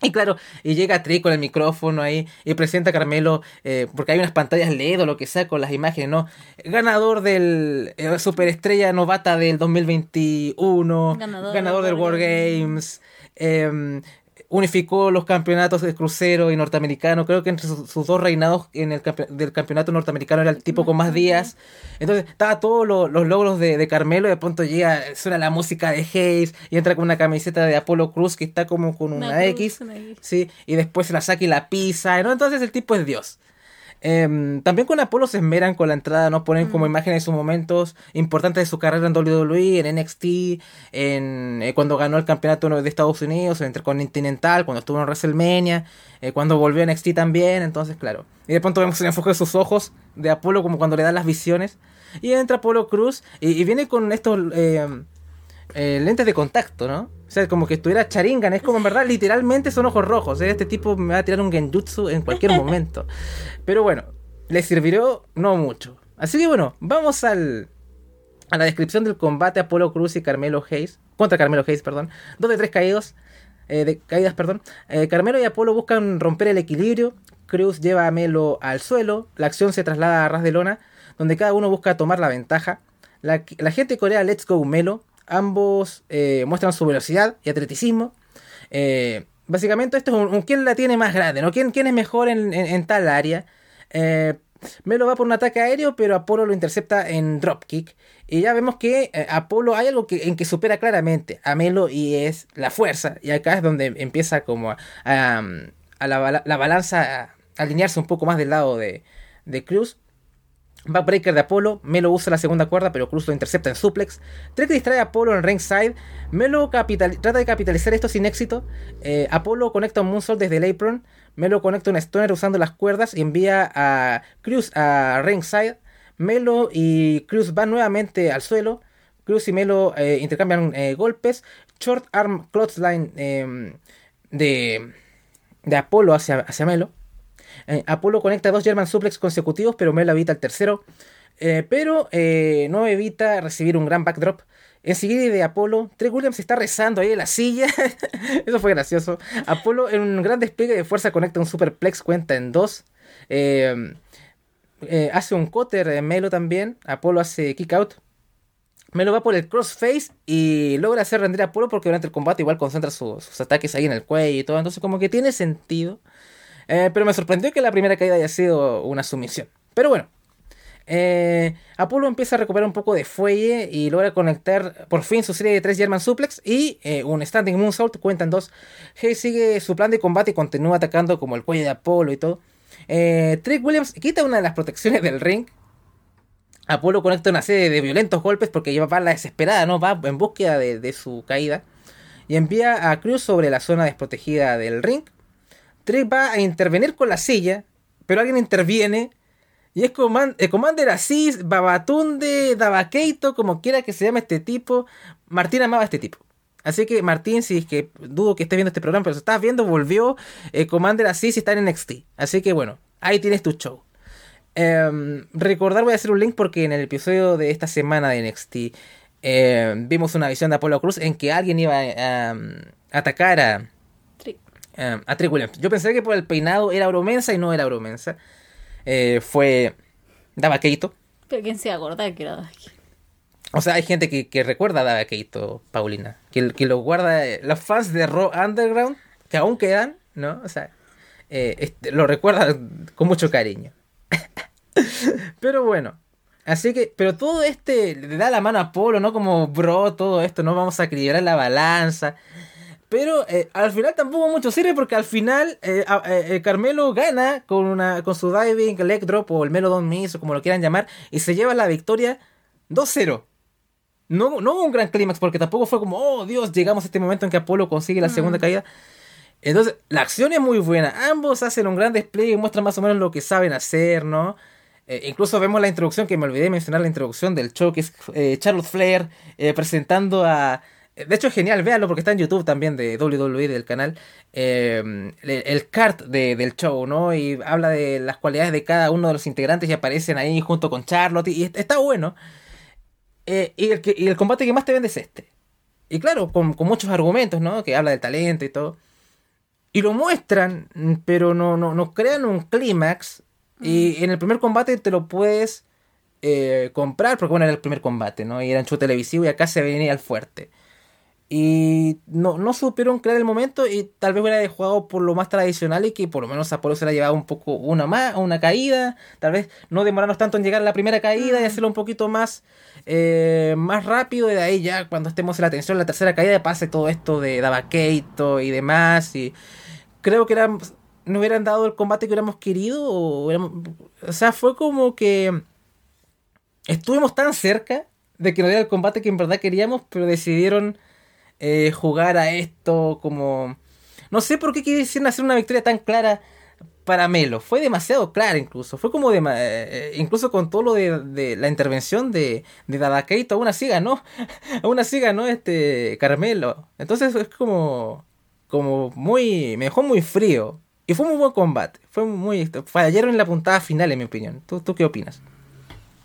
Y claro, y llega Trick con el micrófono ahí y presenta a Carmelo, eh, porque hay unas pantallas LED o lo que sea con las imágenes, ¿no? Ganador del eh, Superestrella Novata del 2021, Ganador ganador, del War War Games, em, unificó los campeonatos de crucero y norteamericano. Creo que entre sus, sus dos reinados en el campe- del campeonato norteamericano era el tipo con más días. Entonces, estaba todos lo- los logros de, de Carmelo. Y de pronto llega, suena la música de Hayes y entra con una camiseta de Apolo Cruz que está como con una, Una cruz, X. una X. Sí, y después se la saca y la pisa, ¿no? Entonces el tipo es Dios. Em, también con Apolo se esmeran con la entrada, ¿no? Ponen como imágenes de sus momentos importantes de su carrera en WWE, en NXT, en eh, cuando ganó el campeonato de Estados Unidos, en Intercontinental, cuando estuvo en WrestleMania, eh, cuando volvió a NXT también, entonces claro. Y de pronto vemos el enfoque de sus ojos de Apolo como cuando le dan las visiones. Y entra Apolo Cruz y, y viene con estos em, eh, lentes de contacto, ¿no? O sea, como que estuviera Charingan, es como en verdad, literalmente son ojos rojos. ¿eh? Este tipo me va a tirar un genjutsu en cualquier momento. Pero bueno, le sirvió no mucho. Así que bueno, vamos al, a la descripción del combate Apolo Cruz y Carmelo Hayes. Contra Carmelo Hayes, perdón. Dos de tres caídos. eh, de, caídas, perdón. Eh, Carmelo y Apolo buscan romper el equilibrio. Cruz lleva a Melo al suelo. La acción se traslada a ras de lona, donde cada uno busca tomar la ventaja. La, la gente corea Let's Go Melo. Ambos eh, muestran su velocidad y atleticismo. Eh, básicamente esto es un, quién la tiene más grande, ¿no? ¿Quién, quién es mejor en, en- tal área? Eh, Melo va por un ataque aéreo, pero Apolo lo intercepta en dropkick. Y ya vemos que Apolo hay algo que, en que supera claramente a Melo y es la fuerza. Y acá es donde empieza como a, la, la balanza a alinearse un poco más del lado de, de Cruz. Backbreaker de Apolo, Melo usa la segunda cuerda, pero Cruz lo intercepta en suplex. Trek distrae a Apolo en ringside. Melo trata de capitalizar esto sin éxito. Eh, Apolo conecta un moonsault desde el apron. Melo conecta un stoner usando las cuerdas y envía a Cruz a ringside. Melo y Cruz van nuevamente al suelo. Cruz y Melo eh, intercambian eh, golpes. Short arm clothesline eh, de, de Apolo hacia, hacia Melo. Eh, Apolo conecta dos German suplex consecutivos, pero Melo evita el tercero. Eh, pero eh, no evita recibir un gran backdrop. Enseguida de Apolo, Trey Williams está rezando ahí en la silla. Eso fue gracioso. Apolo en un gran despliegue de fuerza conecta un superplex, cuenta en dos. Eh, hace un cutter de Melo también. Apolo hace kick out. Melo va por el crossface y logra hacer rendir a Apolo porque durante el combate igual concentra su- sus ataques ahí en el cuello y todo. Entonces como que tiene sentido. Eh, pero me sorprendió que la primera caída haya sido una sumisión. Pero bueno. Eh, Apolo empieza a recuperar un poco de fuelle y logra conectar por fin su serie de tres German Suplex y eh, un Standing Moonsault, cuentan dos. Hayes sigue su plan de combate y continúa atacando como el cuello de Apolo y todo. Trick Williams quita una de las protecciones del ring. Apolo conecta una serie de violentos golpes porque lleva va la desesperada, ¿no? Va en búsqueda de, de su caída. Y envía a Cruz sobre la zona desprotegida del ring. Trick va a intervenir con la silla, pero alguien interviene. Y es Coman- eh, Commander Asís, Babatunde, Dabakeito, como quiera que se llame este tipo. Martín amaba a este tipo. Así que Martín, si es que dudo que estés viendo este programa, pero si estás viendo, volvió. Eh, Commander Asís y está en NXT. Así que bueno, ahí tienes tu show. Em, recordar, voy a hacer un link porque en el episodio de esta semana de NXT em, vimos una visión de Apolo Cruz en que alguien iba a atacar a, Em, a Trick Williams. Yo pensé que por el peinado era bromensa y no era bromensa. Eh, fue Dava Keito. Pero quién se acuerda que era aquí. O sea, hay gente que, que recuerda a Dava Keito, Paulina. Que, que lo guarda. eh, Los fans de Raw Underground, que aún quedan, ¿no? O sea, eh, este, lo recuerdan con mucho cariño. pero bueno. Así que, pero todo este le da la mano a Polo, ¿no? Como, bro, todo esto, no vamos a equilibrar la balanza. Pero eh, al final tampoco mucho sirve porque al final eh, eh, Carmelo gana con una con su diving, leg drop o el Melo Don Miss o como lo quieran llamar y se lleva la victoria 2-0. No, no hubo un gran clímax porque tampoco fue como, oh Dios, llegamos a este momento en que Apolo consigue la segunda caída. Entonces, la acción es muy buena. Ambos hacen un gran despliegue y muestran más o menos lo que saben hacer, ¿no? Eh, incluso vemos la introducción, que me olvidé de mencionar la introducción del show, que es eh, Charlotte Flair eh, presentando a... De hecho es genial, véanlo porque está en YouTube también de WWE del canal. eh, el, el cart de- del show, ¿no? Y habla de las cualidades de cada uno de los integrantes y aparecen ahí junto con Charlotte. Y, y está bueno. Eh, y, el que, y el combate que más te vende es este. Y claro, con, con muchos argumentos, ¿no? Que habla del talento y todo. y lo muestran, pero no, no, no crean un clímax. Y en el primer combate te lo puedes eh, comprar, porque bueno, era el primer combate, ¿no? Y era en show televisivo y acá se venía al fuerte. Y no, no supieron crear el momento y tal vez hubiera jugado por lo más tradicional y que por lo menos Apolo se la llevado un poco una más, una caída. Tal vez no demorarnos tanto en llegar a la primera caída y hacerlo un poquito más, eh, más rápido. Y de ahí ya cuando estemos en la tensión, la tercera caída, pase todo esto de Davakeito y demás. Y creo que era, no hubieran dado el combate que hubiéramos querido. O, o sea, fue como que estuvimos tan cerca de que no diera el combate que en verdad queríamos, pero decidieron eh, jugar a esto como... No sé por qué quisieron hacer una victoria tan clara para Melo. Fue demasiado clara incluso. Fue como de... Eh, incluso con todo lo de, la intervención de, de Dadakeito, aún así ganó. aún así ganó este Carmelo. Entonces es como... Como muy... Me dejó muy frío. Y fue muy buen combate. Fue muy... Fallaron en la puntada final, en mi opinión. ¿Tú, tú qué opinas?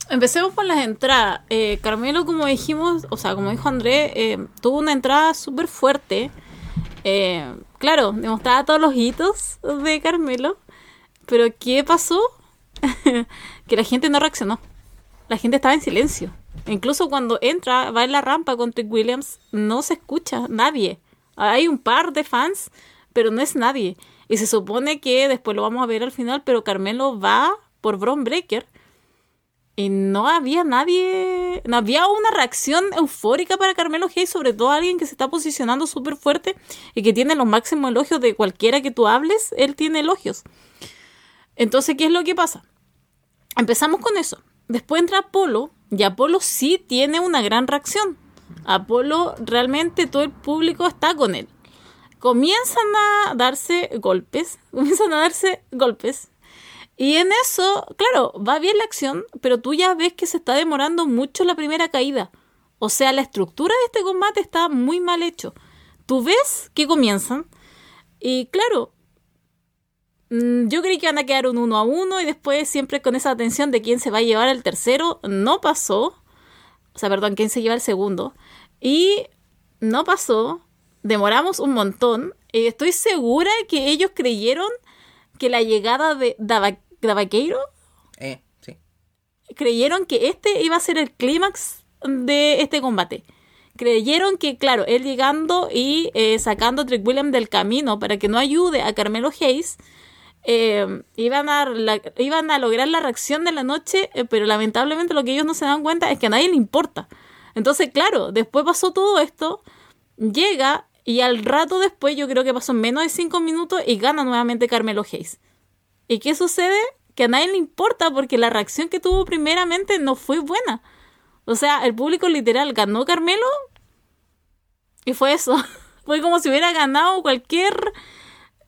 Empecemos con las entradas. Eh, Carmelo, como dijimos, o sea, como dijo André, eh, tuvo una entrada súper fuerte. Eh, claro, demostraba todos los hitos de Carmelo. Pero ¿qué pasó? que la gente no reaccionó. La gente estaba en silencio. Incluso cuando entra, va en la rampa con Trick Williams, no se escucha nadie. Hay un par de fans, pero no es nadie. Y se supone que después lo vamos a ver al final, pero Carmelo va por Bron Breaker y no había nadie, no había una reacción eufórica para Carmelo Hayes, sobre todo alguien que se está posicionando súper fuerte y que tiene los máximos elogios de cualquiera que tú hables, él tiene elogios. Entonces, ¿qué es lo que pasa? Empezamos con eso. Después entra Apolo y Apolo sí tiene una gran reacción. Apolo realmente todo el público está con él. Comienzan a darse golpes, comienzan a darse golpes y en eso, claro, va bien la acción, pero tú ya ves que se está demorando mucho la primera caída. O sea, la estructura de este combate está muy mal hecho. Tú ves que comienzan y claro, mm, yo creí que van a quedar un uno a uno y después siempre con esa atención de quién se va a llevar el tercero, no pasó. O sea, perdón, quién se lleva el segundo. Y no pasó. Demoramos un montón. Y estoy segura que ellos creyeron que la llegada de Eh, sí. creyeron que este iba a ser el clímax de este combate. Creyeron que, claro, él llegando y eh, sacando a Trick William del camino para que no ayude a Carmelo Hayes, eh, iban, a iban a lograr la reacción de la noche, pero lamentablemente lo que ellos no se dan cuenta es que a nadie le importa. Entonces, claro, después pasó todo esto, llega y al rato después, yo creo que pasó menos de 5 minutos y gana nuevamente Carmelo Hayes. ¿Y qué sucede? Que a nadie le importa porque la reacción que tuvo primeramente no fue buena. O sea, el público literal ganó Carmelo y fue eso. fue como si hubiera ganado cualquier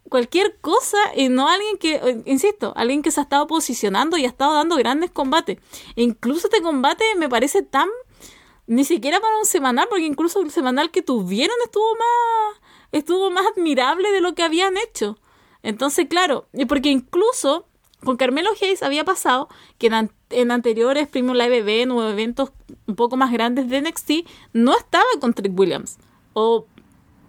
cualquier cosa y no alguien que, insisto, alguien que se ha estado posicionando y ha estado dando grandes combates. incluso este combate me parece tan ni siquiera para un semanal, porque incluso el semanal que tuvieron estuvo más, estuvo más admirable de lo que habían hecho. Entonces, claro, porque incluso con Carmelo Hayes había pasado que en, anteriores Premium Live Event o eventos un poco más grandes de NXT no estaba con Trick Williams. O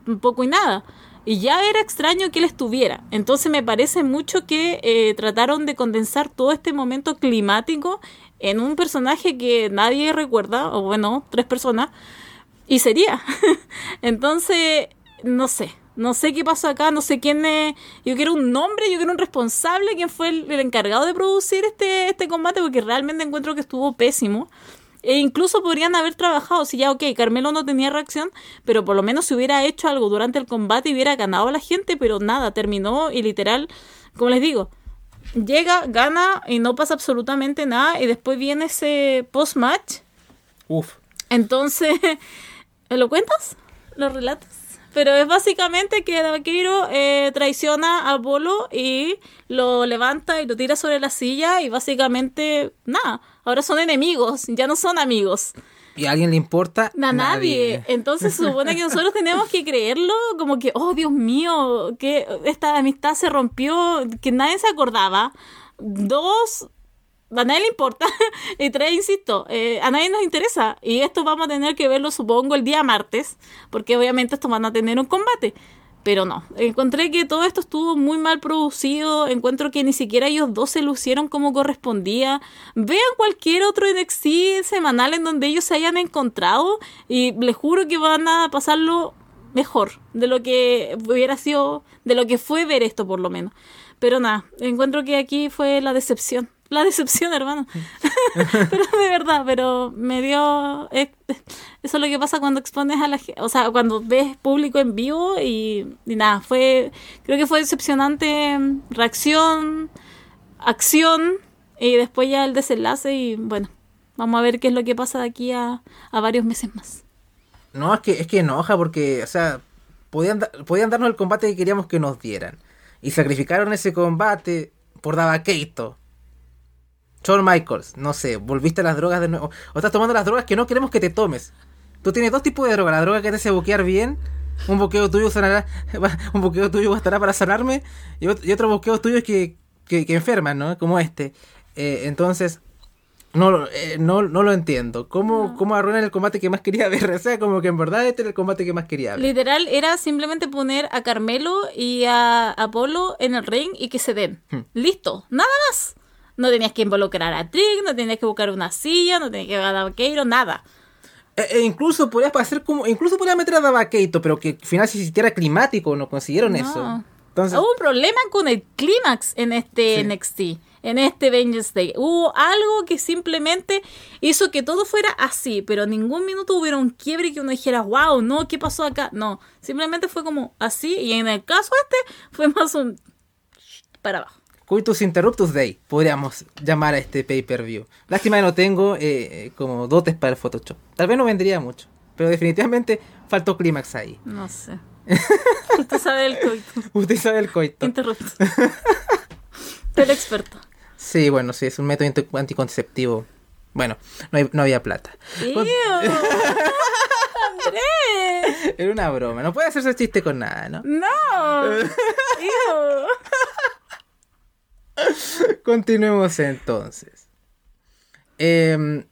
un poco y nada. Y ya era extraño que él estuviera. Entonces me parece mucho que eh, trataron de condensar todo este momento climático en un personaje que nadie recuerda, o bueno, tres personas, y sería. Entonces, no sé, no sé qué pasó acá, no sé quién es. Yo quiero un nombre, yo quiero un responsable, quién fue el, encargado de producir este, este combate, porque realmente encuentro que estuvo pésimo. E incluso podrían haber trabajado, si ya, ok, Carmelo no tenía reacción, pero por lo menos si hubiera hecho algo durante el combate y hubiera ganado a la gente, pero nada, terminó y literal, como les digo, llega, gana y no pasa absolutamente nada. Y después viene ese post-match. Uf. Entonces, ¿lo cuentas? ¿Lo relatas? Pero es básicamente que Vaquero eh, traiciona a Bolo y lo levanta y lo tira sobre la silla y básicamente, nada, ahora son enemigos, ya no son amigos. ¿Y a alguien le importa? A nadie. Entonces se supone que nosotros tenemos que creerlo como que, oh Dios mío, que esta amistad se rompió, que nadie se acordaba. Dos, a nadie le importa. y tres, insisto, eh, a nadie nos interesa. Y esto vamos a tener que verlo, supongo, el día martes, porque obviamente estos van a tener un combate. Pero no, encontré que todo esto estuvo muy mal producido, encuentro que ni siquiera ellos dos se lucieron como correspondía. Vean cualquier otro NXT semanal en donde ellos se hayan encontrado y les juro que van a pasarlo mejor de lo que hubiera sido, de lo que fue ver esto por lo menos. Pero nada, encuentro que aquí fue la decepción. La decepción, hermano. pero de verdad, pero me dio... eh, eso es lo que pasa cuando expones a la gente, o sea, cuando ves público en vivo y, y nada, fue... Creo que fue decepcionante mm, reacción, acción y después ya el desenlace y bueno, vamos a ver qué es lo que pasa de aquí a, a varios meses más. No, es que, es que enoja porque, o sea, podían, podían darnos el combate que queríamos que nos dieran. Y sacrificaron ese combate por Davakeito. Shawn Michaels, no sé, volviste a las drogas de nuevo. O estás tomando las drogas que no queremos que te tomes. Tú tienes dos tipos de droga. La droga que te hace boquear bien. Un boqueo tuyo sanará, un boqueo tuyo bastará para sanarme. Y otro, boqueo tuyo es que, que, que enferman, ¿no? Como este. Eh, entonces, no, lo- eh, no, no lo entiendo. ¿Cómo, ¿Cómo arruinan el combate que más quería ver? O sea, como que en verdad este era el combate que más quería ver. Literal, era simplemente poner a Carmelo y a Apolo en el ring y que se den. Hmm. Listo, nada más. No tenías que involucrar a Trick, no tenías que buscar una silla, no tenías que buscar a Vaqueiro, nada. E- e incluso podías hacer como. Incluso podías meter a Davakeito, pero que al final si existiera climático, no consiguieron No. eso. Entonces, Hubo un problema con el clímax en este Sí. NXT, en este Vengeance Day. Hubo algo que simplemente hizo que todo fuera así, pero en ningún minuto hubiera un quiebre que uno dijera, wow, no, ¿qué pasó acá? No, simplemente fue como así, y en el caso este fue más un para abajo. Coitus Interruptus Day, podríamos llamar a este pay-per-view. Lástima que no tengo eh, eh, como dotes para el Photoshop. Tal vez no vendría mucho, pero definitivamente faltó clímax ahí. No sé. Usted sabe el coito. Usted sabe el coito. Interrupto. El experto. Sí, bueno, sí, es un método anti- anticonceptivo. Bueno, no, hay- no había plata. ¡Ew! ¡Andrés! Era una broma, no puede hacerse chiste con nada, ¿no? ¡No! Continuemos entonces. Eh,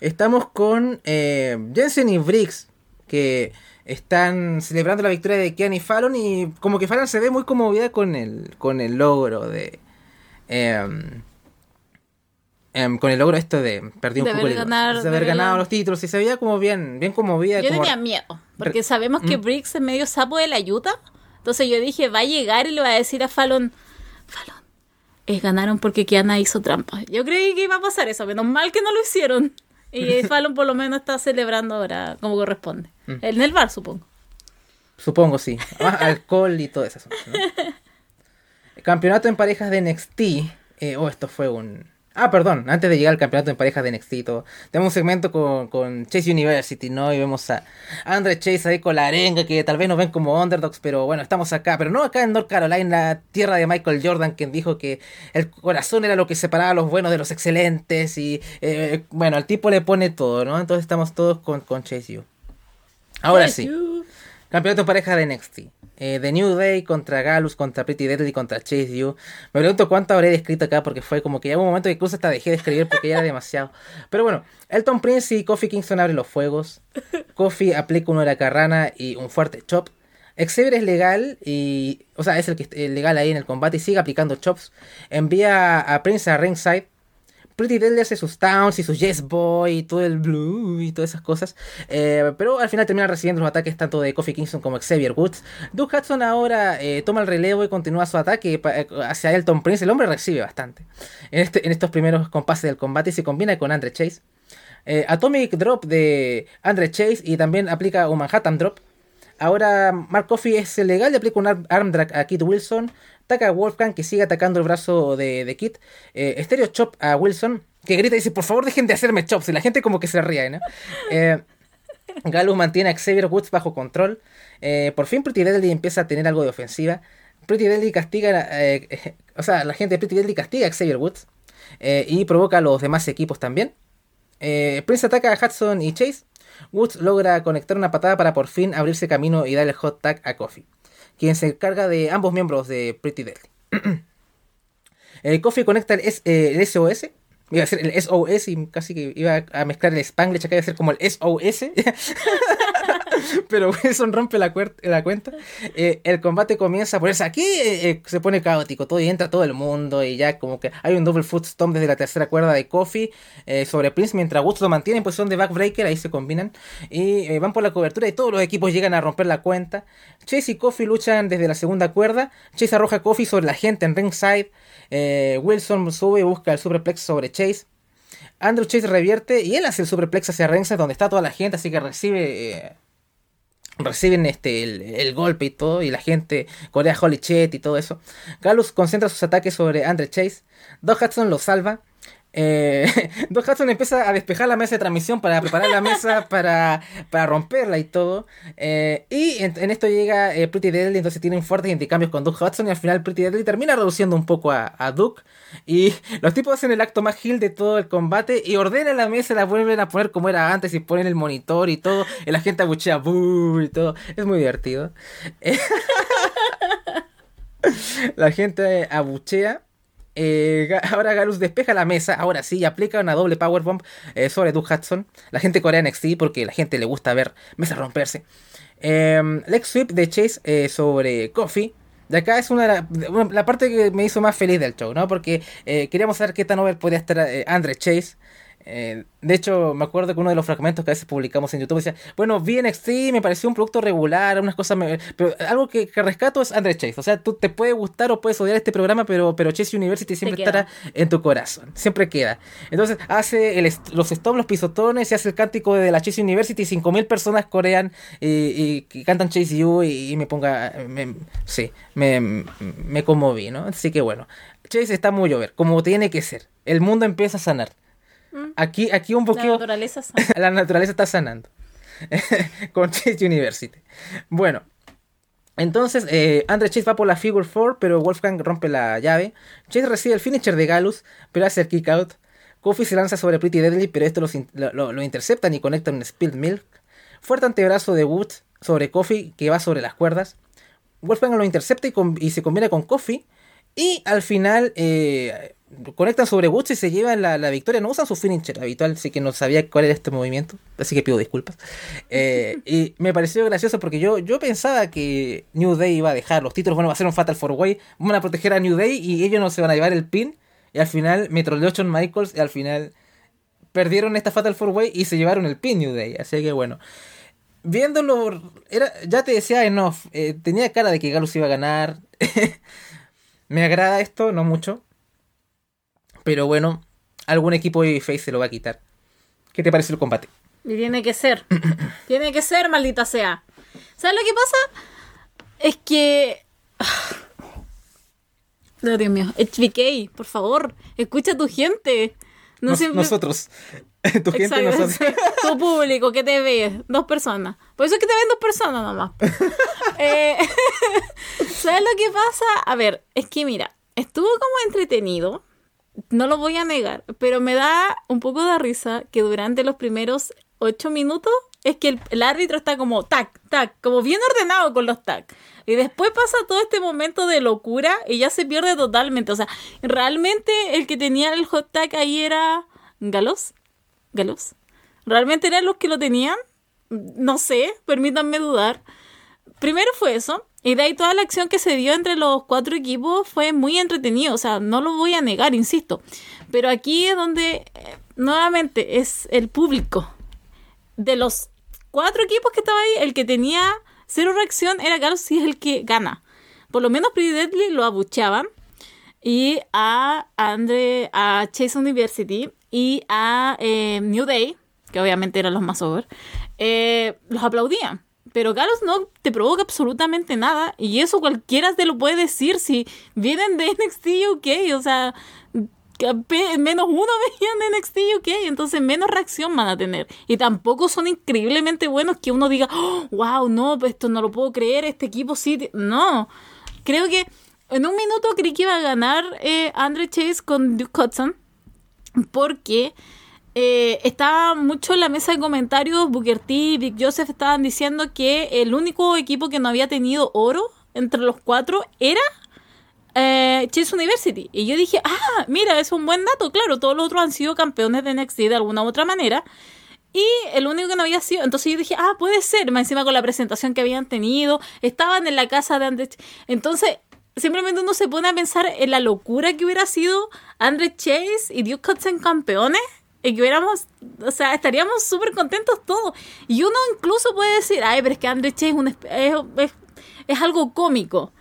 estamos con eh, Jensen y Briggs, que están celebrando la victoria de Kian y Fallon y como que Fallon se ve muy conmovida con el, con el logro de... em, em, con el logro esto de perdí un De poco haber ganar- de haber ganado los títulos y se veía como bien bien conmovida Yo como- tenía miedo, porque sabemos que Mm. Briggs es medio sapo de la yuta. Entonces yo dije, va a llegar y le va a decir a Fallon, Fallon, eh, ganaron porque Kiana hizo trampa. Yo creí que iba a pasar eso, menos mal que no lo hicieron. Y Fallon por lo menos está celebrando ahora como corresponde. Mm. En el bar, supongo. Supongo, sí. Alcohol y todo eso. ¿no? Campeonato en parejas de NXT. Eh, oh, esto fue un... Ah, perdón, antes de llegar al campeonato en parejas de NXT todo. Tenemos un segmento con, con Chase University, ¿no? Y vemos a Andre Chase ahí con la arenga, que tal vez nos ven como underdogs, pero bueno, estamos acá. Pero no acá en North Carolina, tierra de Michael Jordan, quien dijo que el corazón era lo que separaba a los buenos de los excelentes. Y eh, bueno, al tipo le pone todo, ¿no? Entonces estamos todos con, con Chase U. Ahora sí. Campeonato pareja de NXT. Eh, The New Day contra Galus, contra Pretty Deadly, contra Chase You. Me pregunto cuánto habré escrito acá porque fue como que ya un momento que incluso hasta dejé de escribir porque ya era demasiado. Pero bueno, Elton Prince y Kofi Kingston abren los fuegos. Kofi aplica una huracarrana y un fuerte chop. Xavier es legal y. O sea, es el que es legal ahí en el combate y sigue aplicando chops. Envía a Prince a ringside. Pretty Deadly hace sus towns y sus Yes Boy y todo el blue y todas esas cosas. Eh, pero al final termina recibiendo los ataques tanto de Kofi Kingston como Xavier Woods. Duke Hudson ahora eh, toma el relevo y continúa su ataque eh, hacia Elton Prince. El hombre recibe bastante en, este, en estos primeros compases del combate y se combina con Andre Chase. Atomic Drop de Andre Chase y también aplica un Manhattan Drop. Ahora Mark Coffey es legal y aplica un arm drag a Kit Wilson. Ataca a Wolfgang que sigue atacando el brazo de, de Kit. Eh, Stereo Chop a Wilson que grita y dice por favor dejen de hacerme chops. Y la gente como que se ríe, ¿no? Eh, Galus mantiene a Xavier Woods bajo control. Eh, por fin Pretty Deadly empieza a tener algo de ofensiva. Pretty Deadly castiga, o sea, la gente de Pretty Deadly castiga a Xavier Woods y provoca a los demás equipos también. Prince ataca a Hudson y Chase. Woods logra conectar una patada para por fin abrirse camino y dar el hot tag a Kofi, quien se encarga de ambos miembros de Pretty Deadly. el Kofi conecta el, eh, el SOS. Iba a ser el SOS y casi que iba a mezclar el Spanglish acá iba a ser como el SOS. Pero Wilson rompe la, cuenta. Eh, el combate comienza a ponerse aquí, eh, eh, se pone caótico todo y entra todo el mundo y ya como que hay un double foot stomp desde la tercera cuerda de Kofi sobre Prince mientras Woods lo mantiene en posición de backbreaker, ahí se combinan y van por la cobertura y todos los equipos llegan a romper la cuenta. Chase y Kofi luchan desde la segunda cuerda, Chase arroja a Kofi sobre la gente en ringside, Wilson sube y busca el superplex sobre Chase. Andrew Chase revierte y él hace el superplex hacia ringside donde está toda la gente, así que recibe reciben este el, golpe y todo, y la gente corea Holy Chet y todo eso. Galus concentra sus ataques sobre Andre Chase. Doc Hudson lo salva. Eh, Doc Hudson empieza a despejar la mesa de transmisión para preparar la mesa para, para romperla y todo. Eh, y en, esto llega eh, Pretty Deadly, entonces tienen fuertes intercambios con Doug Hudson y al final Pretty Deadly termina reduciendo un poco a, a Duke. Y los tipos hacen el acto más gil de todo el combate y ordenan la mesa y la vuelven a poner como era antes y ponen el monitor y todo. Y la gente abuchea y todo. Es muy divertido. la gente abuchea. Eh, ahora Galus despeja la mesa, ahora sí, aplica una doble powerbomb eh, sobre Doug Hudson. La gente coreana NXT porque la gente le gusta ver mesas romperse. Eh, Sweep de Chase eh, sobre Coffee. De acá es una la, parte que me hizo más feliz del show, ¿no? Porque queríamos saber qué tan over podía estar Andre Chase. Eh, de hecho, me acuerdo que uno de los fragmentos que a veces publicamos en YouTube decía, bueno, vi NXT, me pareció un producto regular, unas cosas, pero algo que, rescato es Andre Chase. O sea, tú te puede gustar o puedes odiar este programa, pero, pero Chase University siempre estará en tu corazón, siempre queda. Entonces, hace los stops, los pisotones, y hace el cántico de la Chase University, 5.000 personas corean y, cantan Chase You y, me ponga, sí, me, me conmoví, ¿no? Así que bueno, Chase está muy over, como tiene que ser. El mundo empieza a sanar. Mm. Aquí, aquí un poquito. La naturaleza, la naturaleza está sanando. con Chase University. Bueno, entonces eh, Andre Chase va por la Figure 4, pero Wolfgang rompe la llave. Chase recibe el finisher de Galus, pero hace el kick out. Kofi se lanza sobre Pretty Deadly, pero esto lo, lo, interceptan y conectan un Spilled Milk. Fuerte antebrazo de Woods sobre Kofi, que va sobre las cuerdas. Wolfgang lo intercepta y, y se combina con Kofi. Y al final eh, conectan sobre Woods y se llevan la, victoria. No usan su finisher habitual, así que no sabía cuál era este movimiento. Así que pido disculpas. Eh, y me pareció gracioso porque yo, yo pensaba que New Day iba a dejar los títulos. Bueno, va a ser un Fatal Four Way. Van a proteger a New Day y ellos no se van a llevar el pin. Y al final me troleó Shawn Michaels y al final perdieron esta Fatal Four Way y se llevaron el pin New Day. Así que bueno. Viéndolo, era, ya te decía enough, eh, tenía cara de que Galus iba a ganar. me agrada esto, no mucho pero bueno, algún equipo de Face se lo va a quitar. ¿Qué te parece el combate? Y tiene que ser. tiene que ser, maldita sea. ¿Sabes lo que pasa? Es que. No, Dios mío. HBK, por favor, escucha a tu gente. Nosotros. tu gente, nosotros. tu público que te ve. Dos personas. Por eso es que te ven dos personas nomás. eh, ¿Sabes lo que pasa? A ver, es que mira, estuvo como entretenido no lo voy a negar, pero me da un poco de risa que durante los primeros ocho minutos es que el, árbitro está como tac, tac, como bien ordenado con los tac. Y después pasa todo este momento de locura y ya se pierde totalmente. O sea, realmente el que tenía el hot tag ahí era Galos. Galos. ¿Realmente eran los que lo tenían? No sé, permítanme dudar. Primero fue eso. Y de ahí toda la acción que se dio entre los cuatro equipos fue muy entretenido, o sea, no lo voy a negar, insisto. Pero aquí es donde, eh, nuevamente, es el público. De los cuatro equipos que estaba ahí, el que tenía cero reacción era Carlos si es el que gana. Por lo menos Pretty Deadly lo abuchaban. Y a Andre, a Chase University y a eh, New Day, que obviamente eran los más over, eh, los aplaudían. Pero Carlos no te provoca absolutamente nada. Y eso cualquiera te lo puede decir si vienen de NXT UK. O sea, menos uno veían de NXT UK. Entonces menos reacción van a tener. Y tampoco son increíblemente buenos que uno diga, wow, no, esto no lo puedo creer. Este equipo sí. No. Creo que en un minuto creí que iba a ganar eh, Andre Chase con Duke Hudson. Porque eh, estaba mucho en la mesa de comentarios, Booker T y Big Joseph estaban diciendo que el único equipo que no había tenido oro entre los cuatro era eh, Chase University. Y yo dije, ah, mira, es un buen dato, claro, todos los otros han sido campeones de NXT de alguna u otra manera. Y el único que no había sido. Entonces yo dije, ah, puede ser. Más encima con la presentación que habían tenido. Estaban en la casa de André. Entonces, simplemente uno se pone a pensar en la locura que hubiera sido André Chase y Duke Hudson campeones. Y que hubiéramos, o sea, estaríamos súper contentos todos. Y uno incluso puede decir, ay, pero es que André Chase es, un, es, es, algo cómico.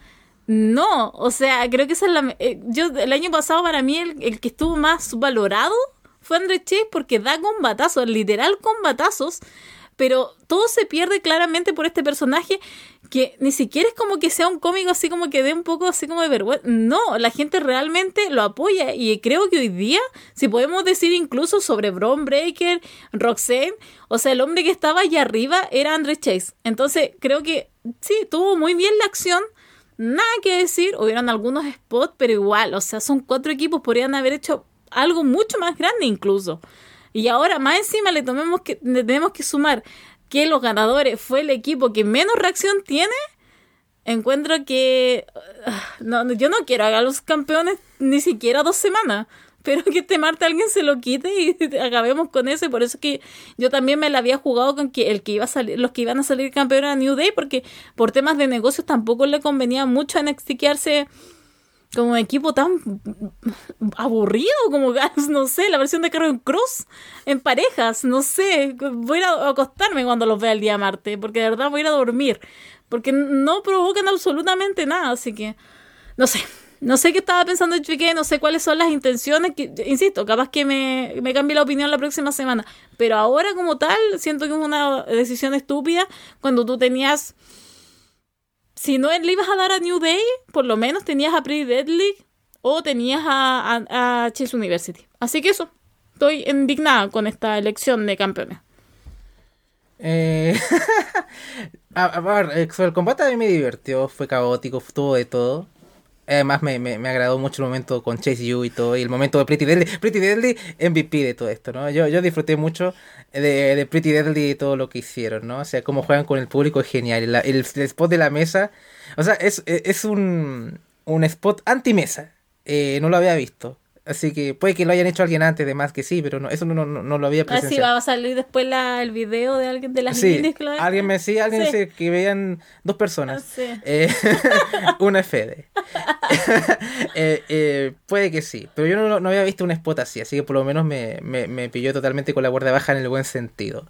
No, o sea, creo que esa es la... Eh, yo, el año pasado para mí el, el que estuvo más valorado fue André Chase porque da combatazos, literal combatazos, pero todo se pierde claramente por este personaje que ni siquiera es como que sea un cómico así como que dé un poco así como de vergüenza. No, la gente realmente lo apoya y creo que hoy día, si podemos decir incluso sobre Bron Breaker, Roxanne, o sea, el hombre que estaba allá arriba era André Chase. Entonces, creo que sí, tuvo muy bien la acción. Nada que decir, hubieron algunos spots, pero igual, o sea, son cuatro equipos, podrían haber hecho algo mucho más grande incluso. Y ahora más encima le, tomemos que, tenemos que sumar que los ganadores fue el equipo que menos reacción tiene. Encuentro que ah, no, yo no quiero a los campeones ni siquiera dos semanas. Pero que este martes alguien se lo quite y acabemos con eso. Y por eso que yo también me la había jugado con que el que iba a salir, los que iban a salir campeones era New Day, porque por temas de negocios tampoco le convenía mucho a NXT como equipo tan aburrido como no sé, la versión de Carol Cruz en parejas, no sé, voy a acostarme cuando los vea el día martes, porque de verdad voy a ir a dormir, porque no provocan absolutamente nada, así que no sé. No sé qué estaba pensando Chique, no sé cuáles son las intenciones, que, insisto, capaz que me, me cambie la opinión la próxima semana, pero ahora como tal siento que es una decisión estúpida cuando tú tenías si no le ibas a dar a New Day, por lo menos tenías a Pretty Deadly o tenías a, a, Chase University. Así que eso, estoy indignada con esta elección de campeones. Eh, a, ver, eh, el combate a mí me divirtió, fue caótico, tuvo de todo. Además me, me, me, agradó mucho el momento con Chase You y todo, y el momento de Pretty Deadly. Pretty Deadly MVP de todo esto, ¿no? Yo, yo disfruté mucho de, de Pretty Deadly y todo lo que hicieron, ¿no? O sea, cómo juegan con el público es genial. El, el, spot de la mesa, o sea, es, es un, un spot anti-mesa. Eh, no lo había visto. Así que puede que lo hayan hecho alguien antes, de más que sí, pero no, eso no, no, lo había presenciado. Ah, sí, va a salir después la, el video de alguien de las sí, alguien me decía, alguien Dice que veían dos personas. Sí. Eh, una Fede. Eh, eh, puede que sí, pero yo no, no, había visto un spot así, así que por lo menos me, me, me pilló totalmente con la guardia baja en el buen sentido.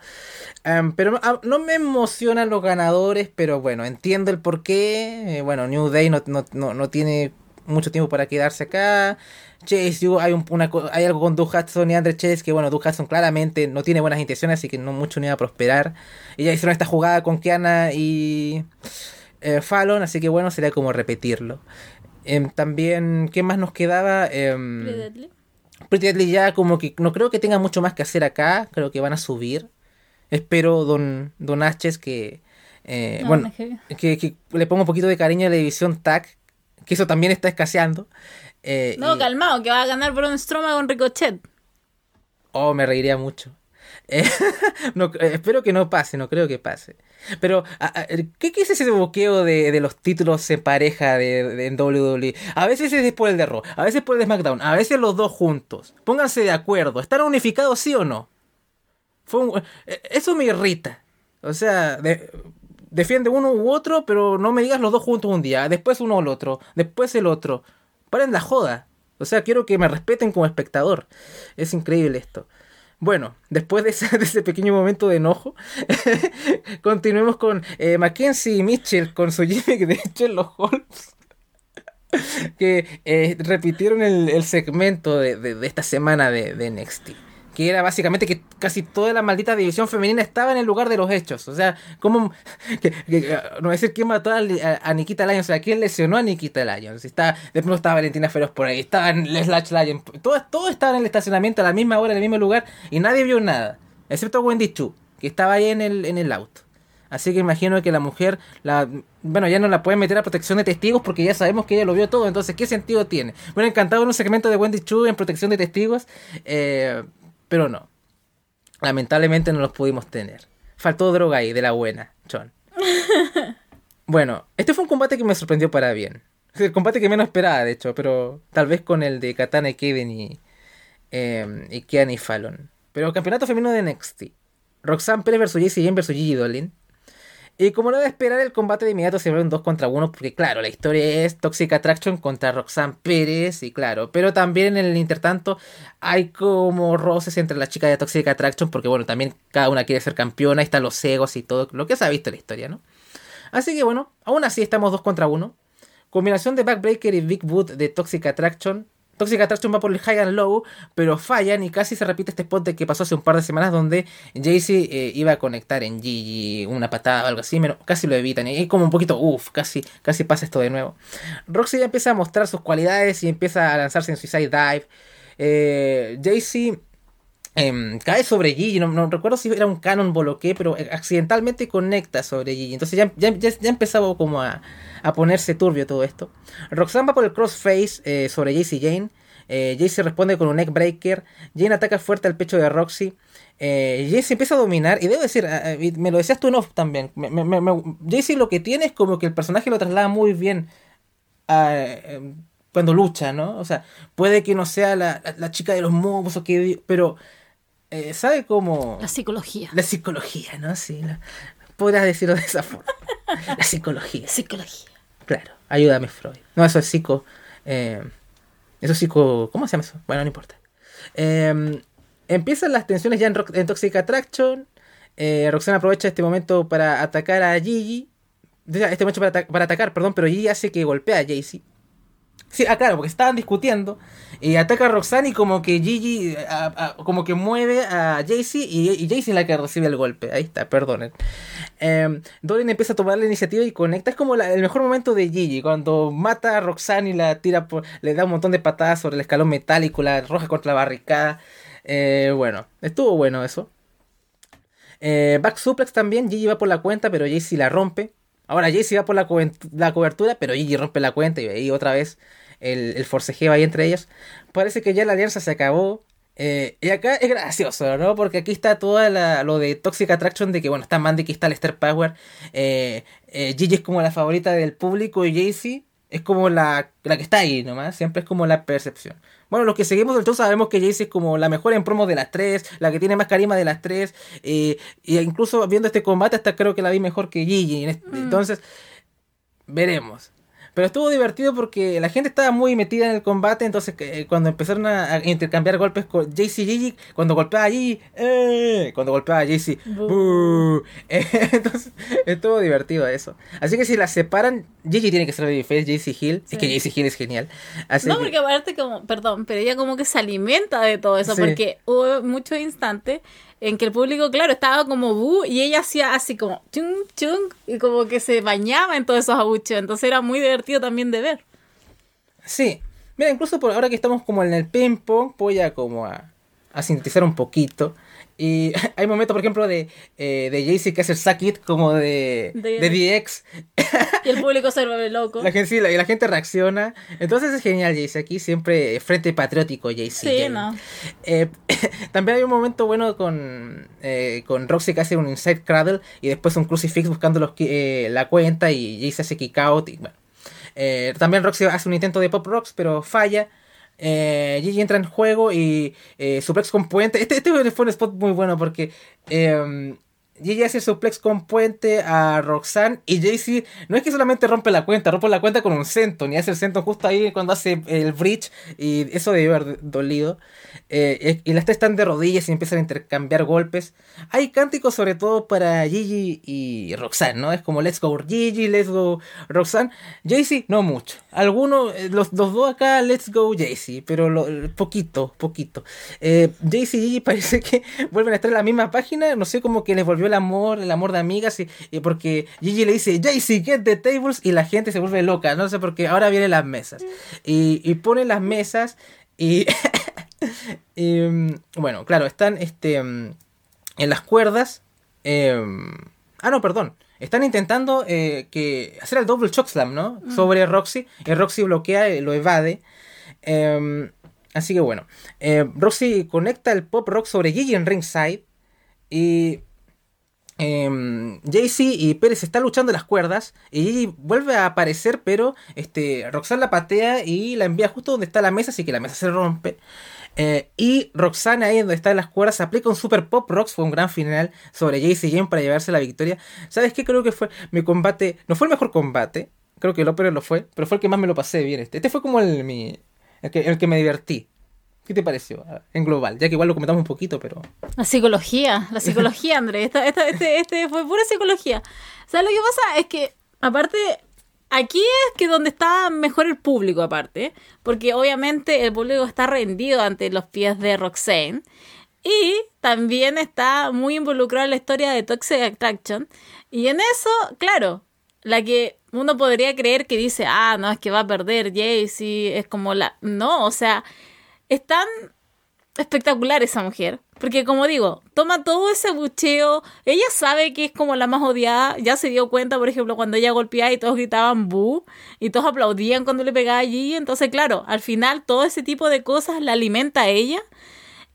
Um, pero ah, no, me emocionan los ganadores, pero bueno, entiendo el porqué. Eh, bueno, New Day no, no, no, no tiene mucho tiempo para quedarse acá. Chase hay, un, una, hay algo con Doug Hudson y Andre Chase que, bueno, Doug Hudson claramente no tiene buenas intenciones, así que no mucho ni va a prosperar. Y ya hicieron esta jugada con Kiana y eh, Fallon, así que, bueno, sería como repetirlo. Em, también, ¿qué más nos quedaba? Eh, Pretty Deadly. ya como que no creo que tenga mucho más que hacer acá, creo que van a subir. Espero Don, don H que... Eh, bueno, que, que, le ponga un poquito de cariño a la división TAC, que eso también está escaseando. Eh, no, calmado, que va a ganar Braun Strowman con Ricochet. Oh, me reiría mucho. Eh, no, eh, espero que no pase, no creo que pase. Pero, ¿qué, es ese boqueo de, de, los títulos en pareja de, en WWE? A veces es por el de Raw, a veces por el de SmackDown, a veces los dos juntos. Pónganse de acuerdo. ¿Están unificados sí o no? Fue eso me irrita. O sea, defiende uno u otro, pero no me digas los dos juntos un día. Después uno o el otro. Después el otro. Paren la joda. O sea, quiero que me respeten como espectador. Es increíble esto. Bueno, después de ese, pequeño momento de enojo, continuemos con eh, Mackenzie y Mitchell con su gimmick de Sherlock Holmes. que eh, repitieron el, segmento de, esta semana de, de NXT que era básicamente que casi toda la maldita división femenina estaba en el lugar de los hechos. O sea, como que, no a decir quién mató a, Nikita Lyons, o sea, quién lesionó a Nikita Lyons. Está, después estaba Valentina Feroz por ahí, estaba en Slash Lyons, todos, todo estaban en el estacionamiento a la misma hora, en el mismo lugar, y nadie vio nada, excepto Wendy Chu, que estaba ahí en el, en el auto. Así que imagino que la mujer, la, bueno, ya no la pueden meter a protección de testigos porque ya sabemos que ella lo vio todo. Entonces, ¿qué sentido tiene? Bueno, encantado en un segmento de Wendy Chu en protección de testigos. Eh, pero no. Lamentablemente no los pudimos tener. Faltó droga ahí, de la buena, John. bueno, este fue un combate que me sorprendió para bien. El combate que menos esperaba, de hecho, pero tal vez con el de Katana y Kevin y, eh, y Kean y Fallon. Pero campeonato femenino de NXT. Roxanne Pérez versus JC Jane versus Gigi Dolin. Y como no de esperar, el combate de inmediato se vuelve un 2 contra 1, porque claro, la historia es Toxic Attraction contra Roxanne Pérez, y claro, pero también en el intertanto hay como roces entre las chicas de Toxic Attraction, porque bueno, también cada una quiere ser campeona, y están los egos y todo, lo que se ha visto en la historia, ¿no? Así que bueno, aún así estamos 2 contra 1. Combinación de Backbreaker y Big Boot de Toxic Attraction Toxic Attraction va por el high and low, pero fallan y casi se repite este spot de que pasó hace un par de semanas donde Jaycee eh, iba a conectar en Gigi una patada o algo así, casi lo evitan. Y es como un poquito, uff, casi, casi pasa esto de nuevo. Roxy ya empieza a mostrar sus cualidades y empieza a lanzarse en Suicide Dive. Eh, Jaycee em, cae sobre Gigi, no, recuerdo si era un canon bloqueo, pero accidentalmente conecta sobre Gigi. Entonces ya, ya, ya, empezaba como a, a, ponerse turbio todo esto. Roxanne va por el crossface eh, sobre Jaycee Jane. Eh, Jaycee responde con un neckbreaker. Jane ataca fuerte al pecho de Roxy. Eh, Jaycee empieza a dominar. Y debo decir, me lo decías tú en off también. Me, Jaycee lo que tiene es como que el personaje lo traslada muy bien em, cuando lucha, ¿no? O sea, puede que no sea la, chica de los mobos o que. Pero. Eh, ¿Sabe cómo? La psicología. La psicología, ¿no? Sí. podrías decirlo de esa forma. la psicología. Psicología. Claro. Ayúdame, Freud. No, eso es psico. Eh, eso sí, ¿cómo se llama eso? Bueno, no importa. Em, empiezan las tensiones ya en, en Toxic Attraction. Eh, Roxana aprovecha este momento para atacar a Gigi. Este momento para, para atacar, perdón, pero Gigi hace que golpea a Jaycee. Sí, ah, claro, porque estaban discutiendo. Y ataca a Roxanne y como que Gigi, como que mueve a Jaycee y, y Jaycee es la que recibe el golpe. Ahí está, perdonen. Eh, empieza a tomar la iniciativa y conecta. Es como el mejor momento de Gigi, cuando mata a Roxanne y la tira le da un montón de patadas sobre el escalón metálico, la roja contra la barricada. Eh, bueno, estuvo bueno eso. Eh, back suplex también, Gigi va por la cuenta, pero Jaycee la rompe. Ahora Jaycee va por la, la cobertura, pero Gigi rompe la cuenta y ahí otra vez el, el forcejeo ahí entre ellos. Parece que ya la alianza se acabó. Eh, y acá es gracioso, ¿no? Porque aquí está toda la, lo de Toxic Attraction, de que, bueno, está Mandy, aquí está el Star Power. Eh, eh, Gigi es como la favorita del público y Jaycee es como la, la que está ahí nomás. Siempre es como la percepción. Bueno, los que seguimos el show sabemos que Jaycee es como la mejor en promo de las tres, la que tiene más carisma de las tres. y incluso viendo este combate, hasta creo que la vi mejor que Gigi. Mm. Entonces, veremos. Pero estuvo divertido porque la gente estaba muy metida en el combate, entonces eh, cuando empezaron a, intercambiar golpes con JC Gigi, cuando golpeaba a Gigi, eh, cuando golpeaba a JC, entonces estuvo divertido eso. Así que si la separan, Gigi tiene que ser face, JC Hill, es que JC Hill es genial. no, porque aparte como, perdón, pero ella como que se alimenta de todo eso, porque hubo muchos instantes en que el público, claro, estaba como bu y ella hacía así como chung chung y como que se bañaba en todos esos abucheos. Entonces era muy divertido también de ver. Sí. Mira, incluso por ahora que estamos como en el pong, voy a como a sintetizar un poquito. Y hay momentos, por ejemplo, de, eh, de Jaycee que hace el suck it como de, de, DX. Y el público se vuelve loco. La gente, sí, la, y la gente reacciona. Entonces es genial, Jaycee. Aquí siempre frente patriótico, Jaycee. Sí, no. Eh, también hay un momento bueno con, eh, con Roxy que hace un inside cradle y después un crucifix buscando los, eh, la cuenta y Jaycee hace kick out. Y, bueno. Eh, también Roxy hace un intento de pop rocks, pero falla. Eh, Gigi entra en juego y eh, suplex con. Este, este fue un spot muy bueno porque eh, Gigi hace suplex con puente a Roxanne y Jaycee no es que solamente rompe la cuenta, rompe la cuenta con un centón y hace el centón justo ahí cuando hace el bridge y eso debe haber dolido. Eh, y las tres están de rodillas y empiezan a intercambiar golpes. Hay cánticos sobre todo para Gigi y Roxanne, ¿no? Es como Let's Go Gigi, Let's Go Roxanne. Jaycee, no mucho. Algunos, eh, los, los dos acá, Let's Go Jaycee, pero lo, poquito, poquito. Eh, Jaycee y Gigi parece que vuelven a estar en la misma página, no sé, como que les volvió el amor, el amor de amigas, y, porque Gigi le dice, Jaycee, get the tables, y la gente se vuelve loca, no sé, porque ahora vienen las mesas. Y, y ponen las mesas y... Em, bueno, claro, están este, em, en las cuerdas. Em, ah, no, perdón. Están intentando eh, que hacer el double choke slam, ¿no? Mm. Sobre Roxy. Y Roxy bloquea, y lo evade. así que bueno. Roxy conecta el pop rock sobre Gigi en ringside. Y Jaycee y Pérez están luchando las cuerdas y vuelve a aparecer, pero este, Roxanne la patea y la envía justo donde está la mesa, así que la mesa se rompe. Eh, y Roxanne ahí donde está en las cuerdas aplica un super pop rocks, fue un gran final sobre Jaycee Jane para llevarse la victoria. ¿Sabes qué? Creo que fue mi combate, no fue el mejor combate, creo que el Opera lo fue, pero fue el que más me lo pasé bien. Este, este fue como el, mi, el, que, el que me divertí. ¿Qué te pareció en global? Ya que igual lo comentamos un poquito, pero... La psicología, la psicología, André. Esta, esta, este, este fue pura psicología. O sea, lo que pasa es que, aparte, aquí es que donde está mejor el público, aparte. Porque obviamente el público está rendido ante los pies de Roxanne. Y también está muy involucrado en la historia de Toxic Attraction. Y en eso, claro, la que uno podría creer que dice, ah, no, es que va a perder Jaycee, es como la... No, o sea, es tan espectacular esa mujer. Porque como digo, toma todo ese bucheo. Ella sabe que es como la más odiada. Ya se dio cuenta, por ejemplo, cuando ella golpeaba y todos gritaban bu. Y todos aplaudían cuando le pegaba allí. Entonces, claro, al final todo ese tipo de cosas la alimenta a ella.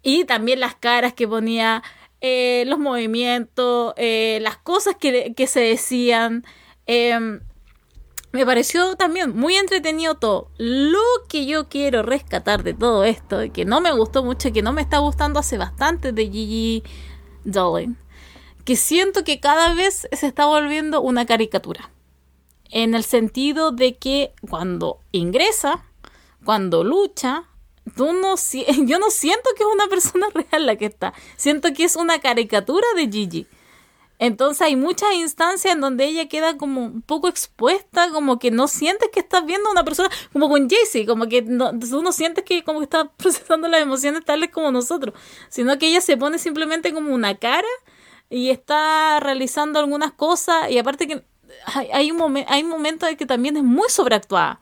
Y también las caras que ponía, eh, los movimientos, eh, las cosas que, que se decían. Eh, me pareció también muy entretenido todo. Lo que yo quiero rescatar de todo esto, que no me gustó mucho, que no me está gustando hace bastante de Gigi Dolin, que siento que cada vez se está volviendo una caricatura. En el sentido de que cuando ingresa, cuando lucha, yo no siento que es una persona real la que está. Siento que es una caricatura de Gigi. Entonces hay muchas instancias en donde ella queda como un poco expuesta, como que no sientes que estás viendo a una persona, como con Jaycee, como que no, tú no sientes que como que está procesando las emociones tales como nosotros, sino que ella se pone simplemente como una cara y está realizando algunas cosas y aparte que hay, hay un momento hay momentos en que también es muy sobreactuada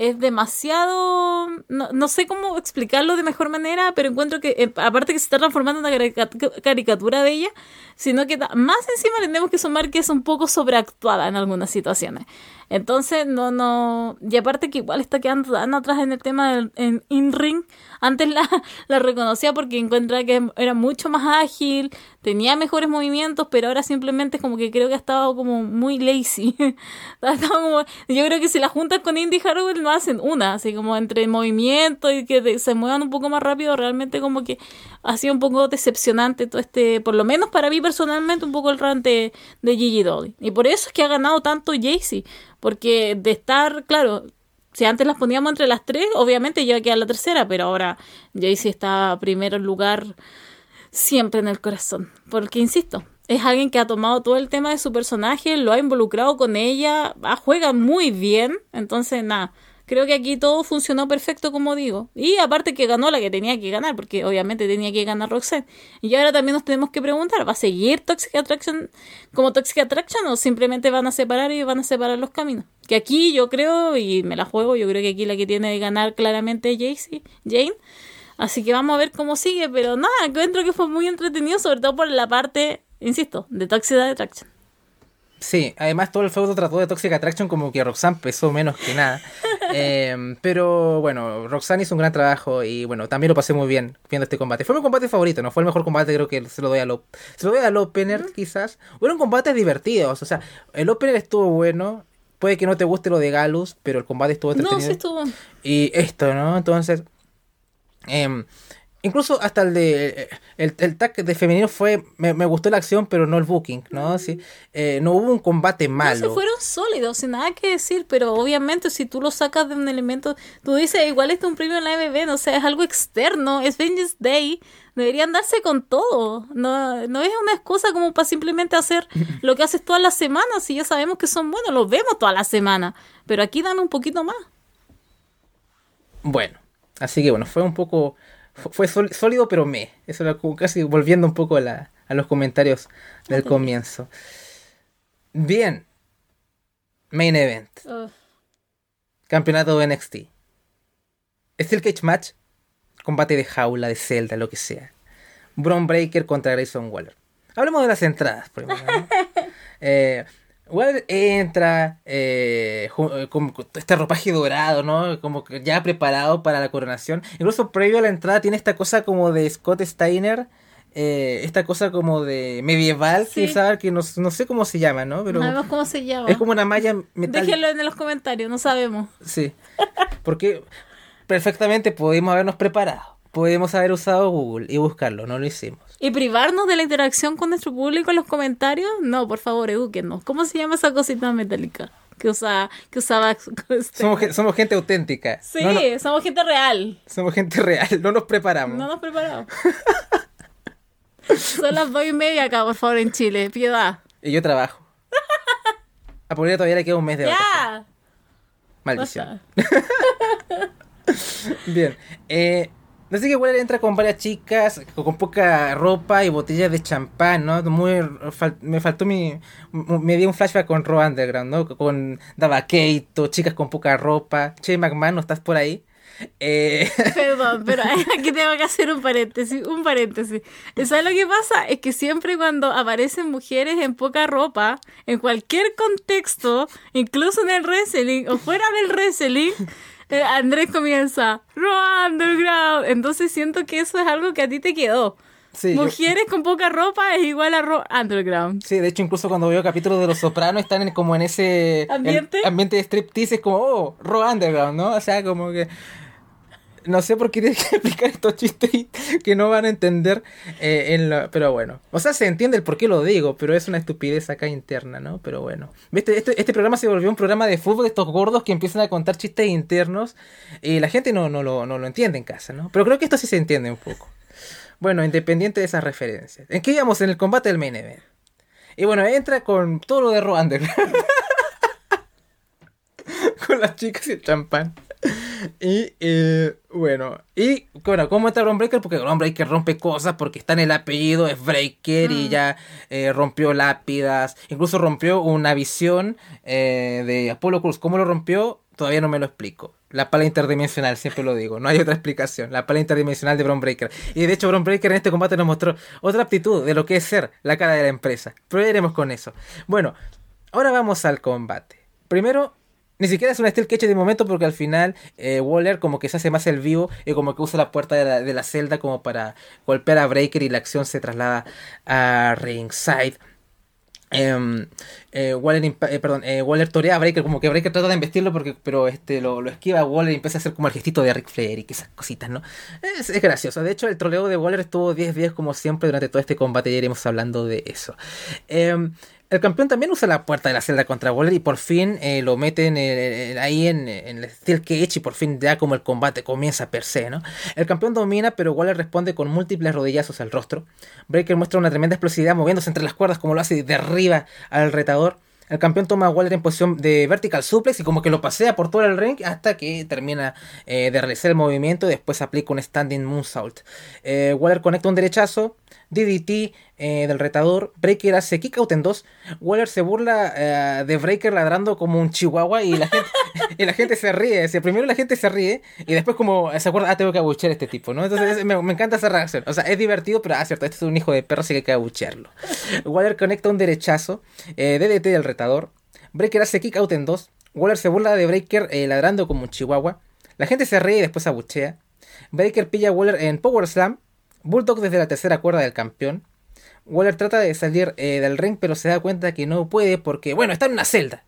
es demasiado, no, sé cómo explicarlo de mejor manera, pero encuentro que, eh, aparte que se está transformando en una caricatura de ella, sino que más encima tenemos que sumar que es un poco sobreactuada en algunas situaciones. Entonces, no, no, y aparte que igual está quedando atrás en el tema del in-ring, antes la, la reconocía porque encuentra que era mucho más ágil, tenía mejores movimientos, pero ahora simplemente como que creo que ha estado como muy lazy. yo creo que si la juntas con Indy Harrowell no hacen una, así como entre movimiento y que se muevan un poco más rápido, realmente como que ha sido un poco decepcionante todo este, por lo menos para mí personalmente, un poco el run de, de Gigi Dolly. Y por eso es que ha ganado tanto Jaycee, porque de estar, claro, si antes las poníamos entre las tres, obviamente yo a la tercera, pero ahora Jaycee está primero lugar siempre en el corazón. Porque, insisto, es alguien que ha tomado todo el tema de su personaje, lo ha involucrado con ella, ah, juega muy bien, entonces nada. Creo que aquí todo funcionó perfecto, como digo. Y aparte que ganó la que tenía que ganar, porque obviamente tenía que ganar Roxanne. Y ahora también nos tenemos que preguntar, ¿va a seguir Toxic Attraction como Toxic Attraction o simplemente van a separar y van a separar los caminos? Que aquí yo creo, y me la juego, yo creo que aquí la que tiene que ganar claramente es Jane. Así que vamos a ver cómo sigue, pero nada, encuentro que fue muy entretenido, sobre todo por la parte, insisto, de Toxic Attraction. Sí, además todo el feudo trató de Toxic Attraction como que Roxanne pesó menos que nada. Em, pero bueno, Roxanne hizo un gran trabajo y bueno, también lo pasé muy bien viendo este combate. Fue mi combate favorito, no fue el mejor combate, creo que se lo doy al, se lo doy al opener quizás. Fueron combates divertidos, o sea, el opener estuvo bueno. Puede que no te guste lo de Galus, pero el combate estuvo entretenido. No, sí estuvo. Y esto, ¿no? Entonces, eh, Incluso hasta el de el, el tag de femenino fue me, gustó la acción pero no el booking no sí. Eh, no hubo un combate malo. no, se fueron sólidos sin nada que decir pero obviamente si tú lo sacas de un elemento tú dices igual este es un premio en la MB no sé es algo externo es Vengeance Day deberían darse con todo. No, no es una excusa como para simplemente hacer lo que haces todas las semanas si ya sabemos que son buenos los vemos todas las semanas pero aquí dan un poquito más. Bueno así que bueno fue un poco fue sólido pero me. Eso era casi volviendo un poco a, los comentarios del comienzo. Bien. Main event. Campeonato de NXT. Steel Cage Match. Combate de jaula, de celda, lo que sea. Braun Breaker contra Grayson Waller. Hablemos de las entradas primero. eh, Igual entra eh, eh, con este ropaje dorado, ¿no? Como que ya preparado para la coronación. Incluso previo a la entrada tiene esta cosa como de Scott Steiner eh, esta cosa como de medieval Sí. que usaba, que no, no sé cómo se llama, ¿no? Pero No sabemos cómo se llama. es como una malla metálica. Déjenlo en los comentarios, no sabemos. Sí. Porque perfectamente podemos habernos preparado. Podemos haber usado Google y buscarlo, no lo hicimos. ¿Y privarnos de la interacción con nuestro público en los comentarios? No, por favor, edúquenos. ¿Cómo se llama esa cosita metálica que, usa, que usaba? este- Somos, somos gente auténtica. Sí, No, no, somos gente real. somos gente real, no nos preparamos. No nos preparamos. Son las dos y media acá, por favor, en Chile. Piedad. Y yo trabajo. A Paulina todavía le queda un mes de. ¡Ya! Maldición. Bien. Eh, así que Waller entra con varias chicas, con, poca ropa y botellas de champán, ¿no? Muy, me faltó mi... Me dio un flashback con Raw Underground, ¿no? Con Dava Keito, chicas con poca ropa. Che, McMahon, ¿no estás por ahí? Eh, Perdón, pero aquí tengo que hacer un paréntesis, un paréntesis. ¿Sabes lo que pasa? Es que siempre cuando aparecen mujeres en poca ropa, en cualquier contexto, incluso en el wrestling o fuera del wrestling, Andrés comienza, Raw Underground. Entonces siento que eso es algo que a ti te quedó. sí, yo- mujeres con poca ropa es igual a Raw Underground. Sí, de hecho, incluso cuando veo capítulos de Los Sopranos, están en- como en ese ¿Ambiente? en- ambiente de striptease, es como, oh, Raw Underground, ¿no? O sea, como que. No sé por qué tienes que explicar estos chistes que no van a entender. eh, pero bueno. O sea, se entiende el por qué lo digo, pero es una estupidez acá interna, ¿no? Pero bueno. Este, este programa se volvió un programa de fútbol de estos gordos que empiezan a contar chistes internos y la gente no, no, lo, no lo entiende en casa, ¿no? Pero creo que esto sí se entiende un poco. Bueno, independiente de esas referencias. ¿En qué íbamos? En el combate del main event. Y bueno, entra con todo lo de Underground. con las chicas y el champán. Y eh, bueno, y bueno, ¿cómo Bron Breaker? Porque Breaker rompe cosas porque está en el apellido, es Breaker y ya eh, rompió lápidas, incluso rompió una visión eh, de Apollo Cruz. ¿Cómo lo rompió? Todavía no me lo explico. La pala interdimensional, siempre lo digo, no hay otra explicación. La pala interdimensional de Bron Breaker. Y de hecho, Bron Breaker en este combate nos mostró otra aptitud de lo que es ser la cara de la empresa. Pero ya iremos con eso. Bueno, ahora vamos al combate. Primero, ni siquiera es una steel cage de momento porque al final eh, Waller como que se hace más el vivo y como que usa la puerta de la, de la celda como para golpear a Breaker y la acción se traslada a ringside. Em, eh, Waller, eh, perdón, Waller torea a Breaker, como que Breaker trata de embestirlo, porque, pero este lo, esquiva a Waller y empieza a hacer como el gestito de Ric Flair y esas cositas, ¿no? Es, es gracioso. De hecho, el troleo de Waller estuvo 10 días como siempre durante todo este combate y iremos hablando de eso. El campeón también usa la puerta de la celda contra Waller y por fin eh, lo meten eh, eh, ahí en, en el Steel Cage y por fin ya como el combate comienza per se, ¿no? El campeón domina, pero Waller responde con múltiples rodillazos al rostro. Breaker muestra una tremenda explosividad moviéndose entre las cuerdas como lo hace de arriba al retador. El campeón toma a Waller en posición de vertical suplex y como que lo pasea por todo el ring hasta que termina de realizar el movimiento y después aplica un standing moonsault. Waller conecta un derechazo, DDT eh, del retador, Breaker hace kick out en dos, Waller se burla eh, de Breaker ladrando como un chihuahua y la gente, se ríe. O primero la gente se ríe y después como se acuerda, ah, tengo que abuchear a este tipo, ¿no? Entonces es- me, encanta esa reacción. O sea, es divertido, pero ah, cierto, este es un hijo de perro, así que hay que abuchearlo. Waller conecta un derechazo, eh, DDT del retador, Breaker hace kick out en dos, Waller se burla de Breaker eh, ladrando como un chihuahua, la gente se ríe y después abuchea, Breaker pilla a Waller en Power Slam, Bulldog desde la tercera cuerda del campeón, Waller trata de salir eh, del ring, pero se da cuenta que no puede porque, bueno, está en una celda.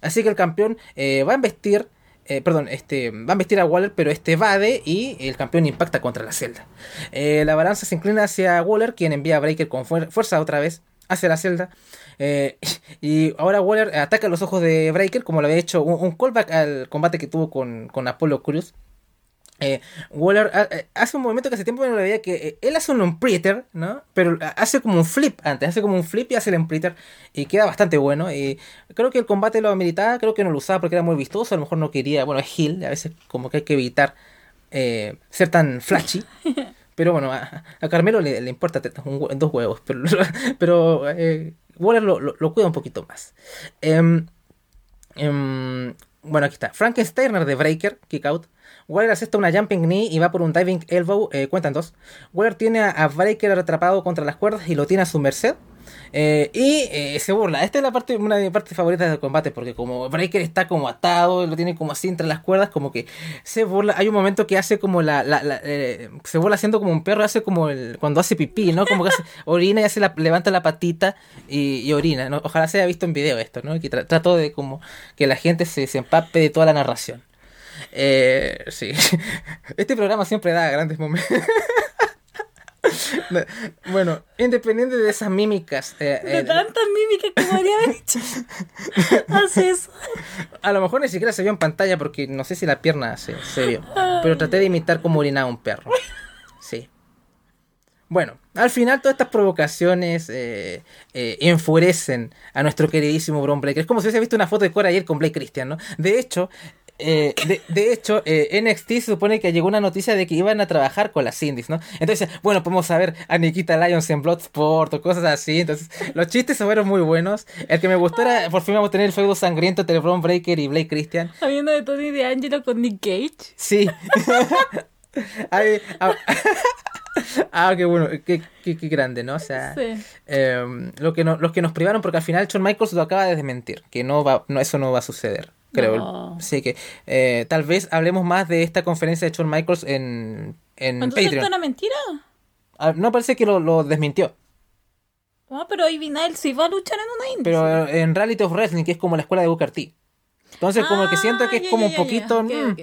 Así que el campeón eh, va a embestir, eh, perdón, este, va a embestir a Waller, pero este evade y el campeón impacta contra la celda. Eh, la balanza se inclina hacia Waller, quien envía a Breaker con fuer- fuerza otra vez hacia la celda. Y ahora Waller ataca los ojos de Breaker, como lo había hecho un, un callback al combate que tuvo con, con Apollo Cruz. Eh, Waller eh, hace un movimiento que hace tiempo no lo veía que eh, él hace un unpreater, ¿no? Pero hace como un flip antes, hace como un flip y hace el unpreater y queda bastante bueno. Y creo que el combate lo ameritaba, creo que no lo usaba porque era muy vistoso, a lo mejor no quería, bueno, es Hill, a veces como que hay que evitar eh, ser tan flashy. Pero bueno, a, a Carmelo le, le importa un dos huevos, pero, pero eh, Waller lo, lo- lo cuida un poquito más. Em, em, bueno, aquí está. Frankensteiner de Breaker, kick out. Waller acepta una jumping knee y va por un diving elbow. Eh, cuentan dos. Waller tiene a, a Breaker atrapado contra las cuerdas y lo tiene a su merced. Eh, y eh, se burla. Esta es la parte, una de mis partes favoritas del combate, porque como Breaker está como atado, lo tiene como así entre las cuerdas, como que se burla. Hay un momento que hace como la. la- la- eh, se burla haciendo como un perro, hace como el, cuando hace pipí, ¿no? Como que hace, orina y hace la, levanta la patita y, y orina. ¿no? Ojalá se haya visto en video esto, ¿no? Que tra- trato de como que la gente se, se empape de toda la narración. Eh, sí. Este programa siempre da grandes momentos. No, Bueno, independiente de esas mímicas, eh, De eh, tantas mímicas que podría haber dicho. Hace eso. a lo mejor ni siquiera se vio en pantalla porque no sé si la pierna se, se vio. Pero traté de imitar cómo orinaba un perro. Sí. Bueno, al final todas estas provocaciones eh, eh, enfurecen a nuestro queridísimo Bron Breaker. Es como si hubiese visto una foto de Cora ayer con Blake Christian, ¿no? De hecho, eh, de, de hecho eh, NXT se supone que llegó una noticia de que iban a trabajar con las indies, ¿no? Entonces, bueno, podemos ver a Nikita Lyons en Bloodsport o cosas así. Entonces, los chistes fueron muy buenos. El que me gustó era, por fin vamos a tener el feudo sangriento entre Bron Breaker y Blake Christian. Habiendo de Tony de Angelo con Nick Cage. Sí. Ay, ah, qué bueno, qué, qué- qué grande, ¿no? O sea, Sí. em, lo que no- los que nos privaron, porque al final Shawn Michaels lo acaba de desmentir, que no va, no, eso no va a suceder, creo. No. Sí, que eh, tal vez hablemos más de esta conferencia de Shawn Michaels en, en Entonces, ¿esto Patreon. era mentira? Ah, no parece que lo, lo desmintió, Ah, pero Ivy Nile sí va a luchar en una indie. pero en Reality of Wrestling, que es como la escuela de Booker T. Entonces, como que siento que Ah, es ya, como un poquito. mm.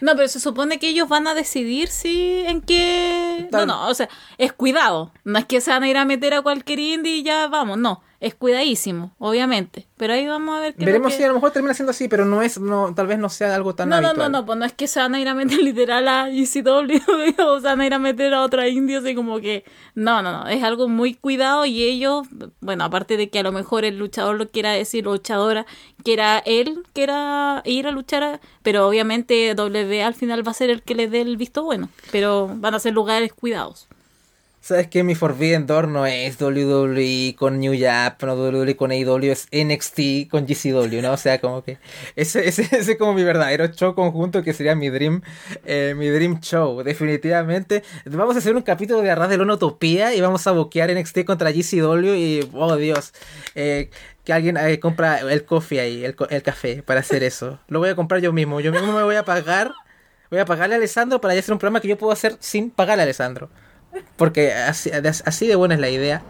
No, pero se supone que ellos van a decidir si en qué. Tal- No, no, o sea, es cuidado. No es que se van a ir a meter a cualquier indie y ya vamos, no. Es cuidadísimo, obviamente. Pero ahí vamos a ver qué. Veremos que- si a lo mejor termina siendo así, pero no es, no, tal vez no sea algo tan No, no, habitual. no, no, pues no es que se van a ir a meter literal a ECW o se van a ir a meter a otra indie, así como que. No, no, no, es algo muy cuidado y ellos, bueno, aparte de que a lo mejor el luchador lo quiera decir, luchadora, que era él, que era ir a luchar, a- pero obviamente W al final va a ser el que le dé el visto bueno, pero van a ser lugares cuidados. ¿Sabes qué? Mi Forbidden Door no es WWE con New Japan, no WWE con AEW, es NXT con GCW, ¿no? O sea, como que ese, ese, ese es como mi verdadero show conjunto que sería mi Dream, eh, mi Dream Show, definitivamente. Vamos a hacer un capítulo de Arras de Lona Utopía y vamos a boquear NXT contra GCW y, oh Dios, eh, que alguien eh, compra el coffee ahí, el, el café para hacer eso. Lo voy a comprar yo mismo, yo mismo me voy a pagar, voy a pagarle a Alessandro para hacer un programa que yo puedo hacer sin pagarle a Alessandro. Porque así, así de buena es la idea.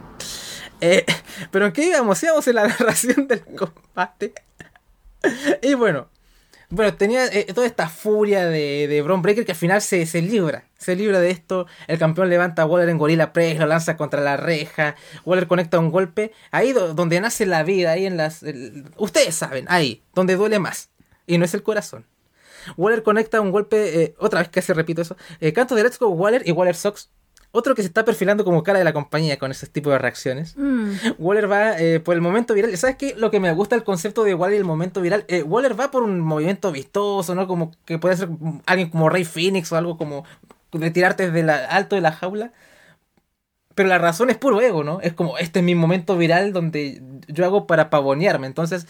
Eh, pero ¿en qué íbamos? Íbamos en la narración del combate. y bueno, bueno, tenía eh, toda esta furia de, de Bron Breaker que al final se, se libra. Se libra de esto. El campeón levanta a Waller en Gorilla Press, lo lanza contra la reja. Waller conecta un golpe. Ahí do- donde nace la vida, ahí en las. ustedes saben, ahí, donde duele más. Y no es el corazón. Waller conecta un golpe, eh, otra vez que se repito eso. eh, canto de Let's Go Waller y Waller Sox. Otro que se está perfilando como cara de la compañía con ese tipo de reacciones. Mm. Waller va eh, por el momento viral. ¿Sabes qué? Lo que me gusta el concepto de Waller y el momento viral. eh, Waller va por un movimiento vistoso, ¿no? Como que puede ser alguien como Rey Phoenix o algo como de tirarte desde la, alto de la jaula. Pero la razón es puro ego, ¿no? Es como, este es mi momento viral donde yo hago para pavonearme. Entonces,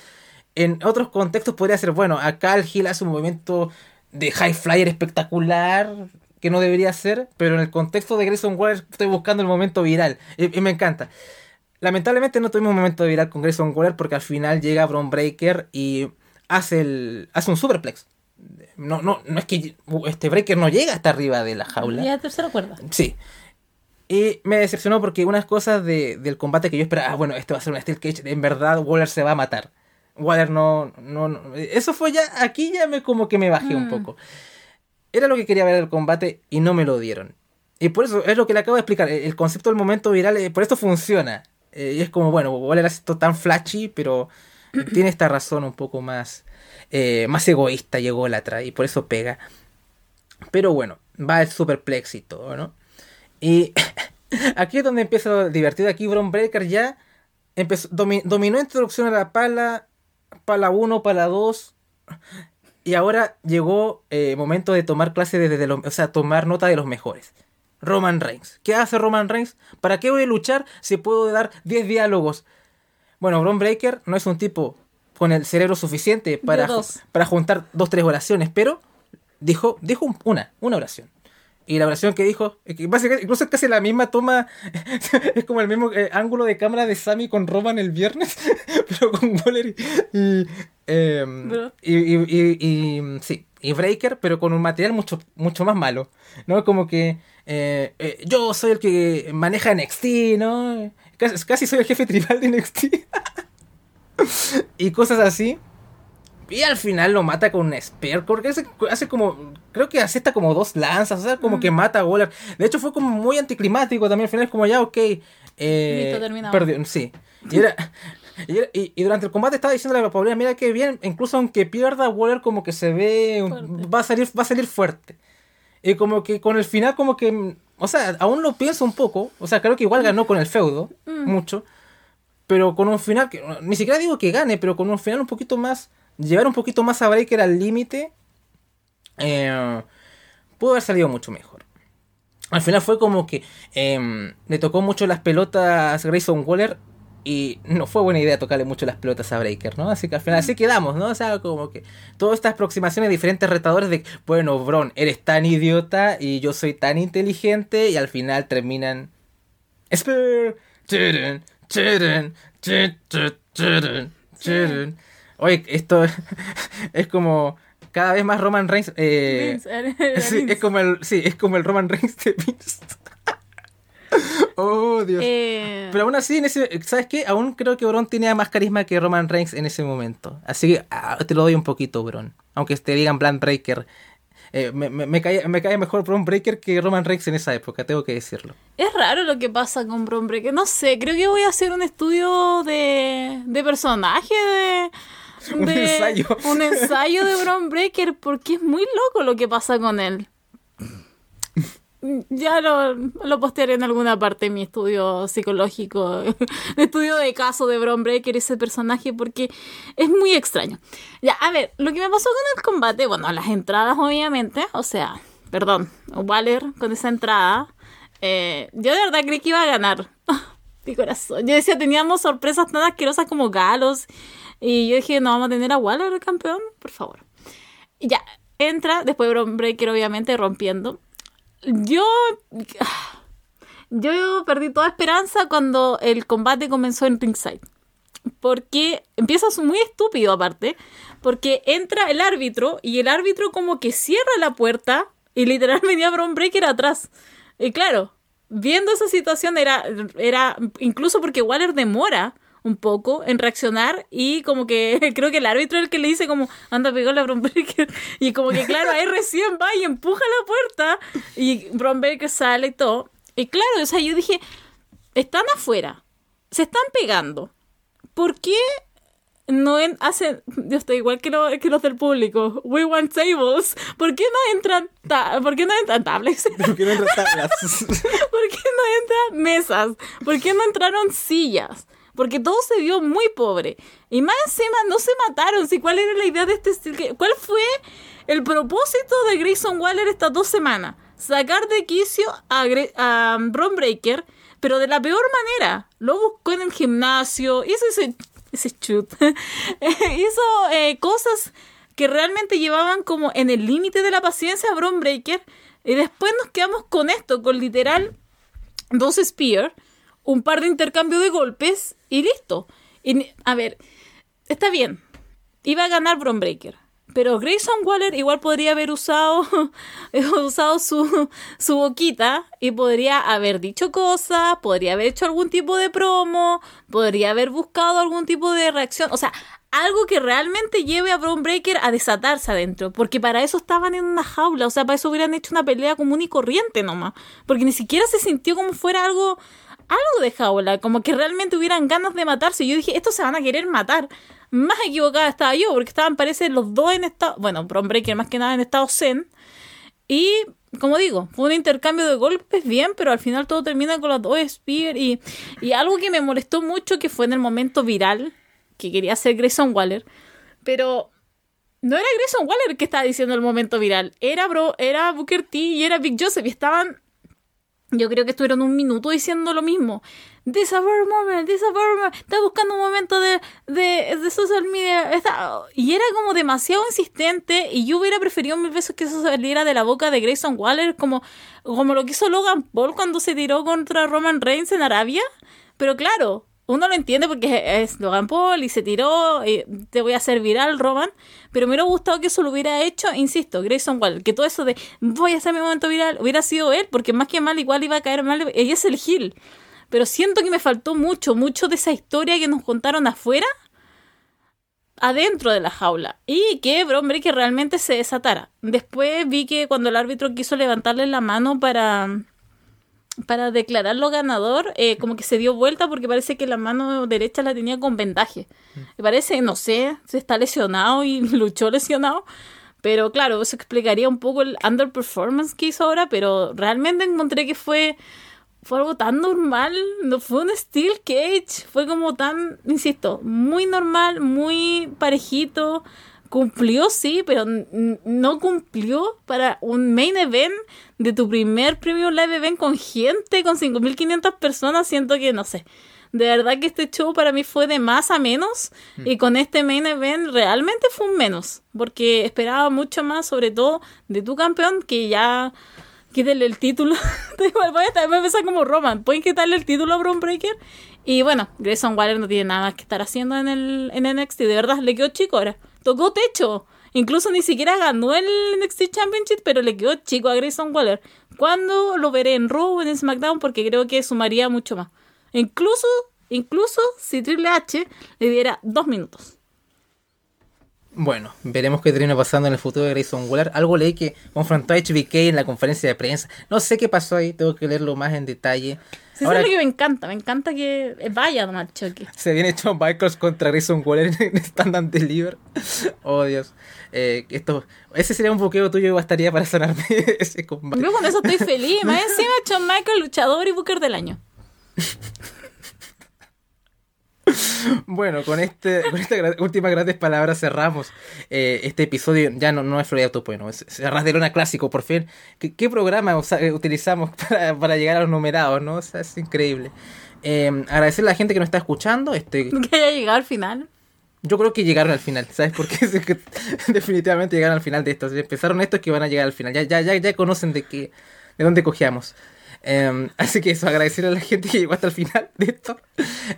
en otros contextos podría ser, bueno, acá el Gil hace un movimiento de high flyer espectacular que no debería ser, pero en el contexto de Grayson Waller estoy buscando el momento viral y, y me encanta. Lamentablemente no tuvimos un momento viral con Grayson Waller porque al final llega Bron Breaker y hace el hace un superplex. No, no, no es que este Breaker no llega hasta arriba de la jaula. Ya tercera cuerda. Sí. Y me decepcionó porque unas cosas de- del combate que yo esperaba, ah, bueno, este va a ser un Steel Cage, en verdad Waller se va a matar. Waller no, no, no- Eso fue ya, aquí ya me como que me bajé un Mm. poco. Era lo que quería ver del combate y no me lo dieron. Y por eso es lo que le acabo de explicar. El el concepto del momento viral, eh, por esto funciona. Eh, y es como, bueno, Waller hace esto tan flashy, pero tiene esta razón un poco más, eh, más egoísta y ególatra, y por eso pega. Pero bueno, va el superplex y todo, ¿no? Y aquí es donde empieza lo divertido. Aquí Bron Breaker ya empezó, domi- dominó introducción a la pala, pala 1, pala 2. Y ahora llegó eh, momento de tomar clase desde los, o sea, tomar nota de los mejores. Roman Reigns. ¿Qué hace Roman Reigns? ¿Para qué voy a luchar si puedo dar 10 diálogos? Bueno, Bron Breaker no es un tipo con el cerebro suficiente para, para juntar dos, tres oraciones, pero dijo, dijo un- una, una oración. Y la oración que dijo, que básicamente, incluso es casi la misma toma, es como el mismo eh, ángulo de cámara de Sammy con Roman el viernes, pero con Waller y, y, em, y, y- y- y, sí, y Breaker, pero con un material mucho, mucho más malo, ¿no? Como que eh, eh, yo soy el que maneja NXT, ¿no? Casi, casi soy el jefe tribal de NXT. y cosas así. Y al final lo mata con un spear. Porque hace, hace como. Creo que asesta como dos lanzas. O sea, como que mata a Waller. De hecho, fue como muy anticlimático también. Al final es como ya, ok. Eh, Listo, terminado. perdió, sí. Y, era- y, era- y- y durante el combate estaba diciéndole a la Paulina, mira que bien, incluso aunque pierda Waller, como que se ve. Fuerte. va a salir, va a salir fuerte. Y como que con el final, como que. mm, O sea, aún lo pienso un poco. O sea, creo que igual ganó con el feudo. Mm. Mucho. Pero con un final que. Ni siquiera digo que gane, pero con un final un poquito más. Llevar un poquito más a Breaker al límite. Eh, pudo haber salido mucho mejor. Al final fue como que em, le tocó mucho las pelotas Grayson Waller y no fue buena idea tocarle mucho las pelotas a Breaker, ¿no? Así que al final así quedamos, ¿no? O sea, como que todas estas aproximaciones de diferentes retadores de, bueno, Bron, eres tan idiota y yo soy tan inteligente y al final terminan... Oye, esto es como cada vez más Roman Reigns... eh, Vince, Sí, es como el, sí, es como el Roman Reigns de Vince. oh, Dios. Eh, Pero aún así, en ese, ¿sabes qué? Aún creo que Bron tenía más carisma que Roman Reigns en ese momento. Así que ah, te lo doy un poquito, Bron. Aunque te digan Bland Breaker. Eh, me, me, me cae, me cae mejor Bron Breaker que Roman Reigns en esa época, tengo que decirlo. Es raro lo que pasa con Bron Breaker. No sé, creo que voy a hacer un estudio de, de personaje de. Un de- ensayo. Un ensayo de Bron Breaker porque es muy loco lo que pasa con él. Ya lo, lo postearé en alguna parte de mi estudio psicológico, estudio de caso de Bron Breaker, ese personaje, porque es muy extraño. Ya, a ver, lo que me pasó con el combate, bueno, las entradas obviamente, o sea, perdón, Waller con esa entrada, eh, yo de verdad creí que iba a ganar. Mi corazón. Yo decía, teníamos sorpresas tan asquerosas como galos. Y yo dije, no vamos a tener a Waller campeón, por favor. Y ya, entra, después Bron Breaker obviamente rompiendo. Yo. Yo perdí toda esperanza cuando el combate comenzó en ringside. Porque empieza muy estúpido aparte. Porque entra el árbitro y el árbitro como que cierra la puerta y literal venía Bron atrás. Y claro, viendo esa situación era, era incluso porque Waller demora un poco en reaccionar y como que creo que el árbitro es el que le dice como anda a pegarle a Bron Breaker y como que claro ahí recién va y empuja la puerta y Bron Breaker sale y todo y claro o sea yo dije están afuera se están pegando ¿por qué no en- hacen yo estoy igual que, lo- que los del público we want tables ¿por qué no entran ta- ¿por qué no entran tablets? ¿Por qué no entra tablas? ¿Por qué no entran mesas? ¿Por qué no entraron sillas? Porque todo se vio muy pobre. Y más encima no se mataron. ¿sí? ¿Cuál era la idea de este ¿Cuál fue el propósito de Grayson Waller estas dos semanas? Sacar de quicio a, Gre- a Bron Breaker, pero de la peor manera. Lo buscó en el gimnasio, hizo ese, ese shoot. hizo eh, cosas que realmente llevaban como en el límite de la paciencia a Bron Breaker. Y después nos quedamos con esto, con literal dos Spear, un par de intercambio de golpes y listo. Y, a ver, está bien. Iba a ganar Bron Breaker. Pero Grayson Waller igual podría haber usado, usado su, su boquita y podría haber dicho cosas, podría haber hecho algún tipo de promo, podría haber buscado algún tipo de reacción. O sea, algo que realmente lleve a Bron Breaker a desatarse adentro. Porque para eso estaban en una jaula. O sea, para eso hubieran hecho una pelea común y corriente nomás. Porque ni siquiera se sintió como fuera algo algo de jaula, como que realmente hubieran ganas de matarse. Yo dije, estos se van a querer matar. Más equivocada estaba yo, porque estaban, parece, los dos en estado, bueno, Bron Breaker más que nada en estado zen. Y, como digo, fue un intercambio de golpes bien, pero al final todo termina con las dos Spear. Y, y algo que me molestó mucho, que fue en el momento viral, que quería hacer Grayson Waller, pero no era Grayson Waller que estaba diciendo el momento viral, era, bro, era Booker T y era Big Joseph, y estaban yo creo que estuvieron un minuto diciendo lo mismo. this a moment, this a moment, está buscando un momento de, de, de social media, y era como demasiado insistente, y yo hubiera preferido mil veces que eso saliera de la boca de Grayson Waller, como, como lo que hizo Logan Paul cuando se tiró contra Roman Reigns en Arabia, pero claro, uno lo entiende porque es Logan Paul y se tiró, y te voy a hacer viral, Roman. Pero me hubiera gustado que eso lo hubiera hecho, insisto, Grayson Waller. Que todo eso de voy a hacer mi momento viral hubiera sido él, porque más que mal, igual iba a caer mal. Ella es el Gil. Pero siento que me faltó mucho, mucho de esa historia que nos contaron afuera, adentro de la jaula. Y que, hombre, que realmente se desatara. Después vi que cuando el árbitro quiso levantarle la mano para para declararlo ganador, eh, como que se dio vuelta porque parece que la mano derecha la tenía con vendaje. Me parece, no sé, se está lesionado y luchó lesionado. Pero claro, eso explicaría un poco el underperformance que hizo ahora, pero realmente encontré que fue, fue algo tan normal, no fue un steel cage, fue como tan, insisto, muy normal, muy parejito, cumplió, sí, pero no cumplió para un main event de tu primer premio live event con gente, con 5.500 personas. Siento que, no sé, de verdad que este show para mí fue de más a menos mm. y con este main event realmente fue un menos, porque esperaba mucho más, sobre todo de tu campeón, que ya quítale el título. estar, voy a empezar como Roman. Pueden quitarle el título a Braun Breaker. Y bueno, Grayson Waller no tiene nada que estar haciendo en el en NXT. De verdad, le quedó chico ahora tocó techo. Incluso ni siquiera ganó el NXT Championship, pero le quedó chico a Grayson Waller. ¿Cuándo lo veré en Raw o en SmackDown? Porque creo que sumaría mucho más. Incluso, incluso si Triple H le diera dos minutos. Bueno, veremos qué termina pasando en el futuro de Grayson Waller. Algo leí que confrontó a HBK en la conferencia de prensa. No sé qué pasó ahí, tengo que leerlo más en detalle. Eso es lo que me encanta, me encanta que vaya Don Chucky. Se viene hecho Michaels contra Grayson Waller en Stand Deliver. Oh Dios. Eh, esto, ese sería un buqueo tuyo y bastaría para sonarme ese combate. Yo con eso estoy feliz. Más encima John Michael, luchador y booker del año. Bueno, con, este, con esta última grandes palabras cerramos eh, este episodio. Ya no, no es Florida bueno, es Cerras de Lona Clásico, por fin. ¿Qué, programa eh, utilizamos para, llegar a los numerados, no? O sea, es increíble. Eh, agradecerle a la gente que nos está escuchando. Este, que haya llegado al final. Yo creo que llegaron al final, ¿sabes por qué? que definitivamente llegaron al final de esto. Si empezaron esto es que van a llegar al final. Ya, ya, ya, ya conocen de qué, de dónde cogíamos. Em, así que eso, agradecer a la gente que llegó hasta el final de esto.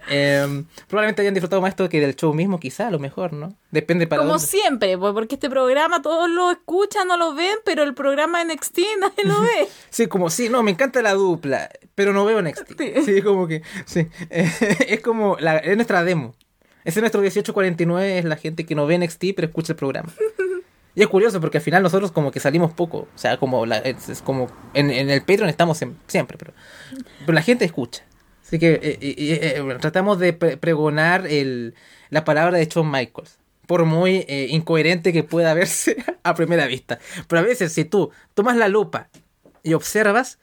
Em, probablemente hayan disfrutado más esto que del show mismo, quizá, a lo mejor, ¿no? Depende para Como siempre, pues, porque este programa todos lo escuchan, no lo ven, pero el programa NXT nadie lo ve. sí, como, sí, no, me encanta la dupla, pero no veo NXT. Sí, como que, sí. es como, la, es nuestra demo. Ese es nuestro 1849, es la gente que no ve NXT, pero escucha el programa. Y es curioso porque al final nosotros como que salimos poco. O sea, como la, es, como en, el Patreon estamos siempre, pero, pero la gente escucha. Así que eh, eh, tratamos de pregonar el, la palabra de Shawn Michaels. Por muy eh, incoherente que pueda verse a primera vista. Pero a veces si tú tomas la lupa y observas,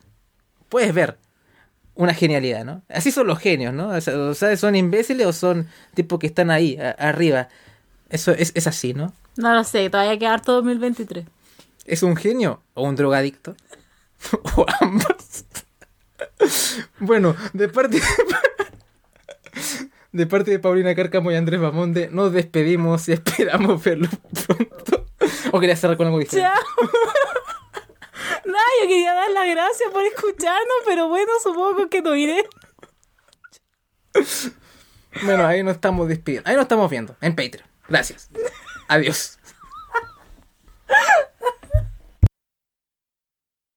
puedes ver una genialidad, ¿no? Así son los genios, ¿no? O sea, son imbéciles o son tipos que están ahí, arriba. Eso es, es así, ¿no? No lo sé, todavía queda harto 2023. ¿Es un genio o un drogadicto? o ambas. bueno, de parte de... de parte de Paulina Cárcamo y Andrés Bamonde, nos despedimos y esperamos verlo pronto. ¿O quería cerrar con algo diferente? Chao. no, yo quería dar las gracias por escucharnos, pero bueno, supongo que no iré. Bueno, ahí nos estamos despidiendo. Ahí nos estamos viendo en Patreon. Gracias. Adiós.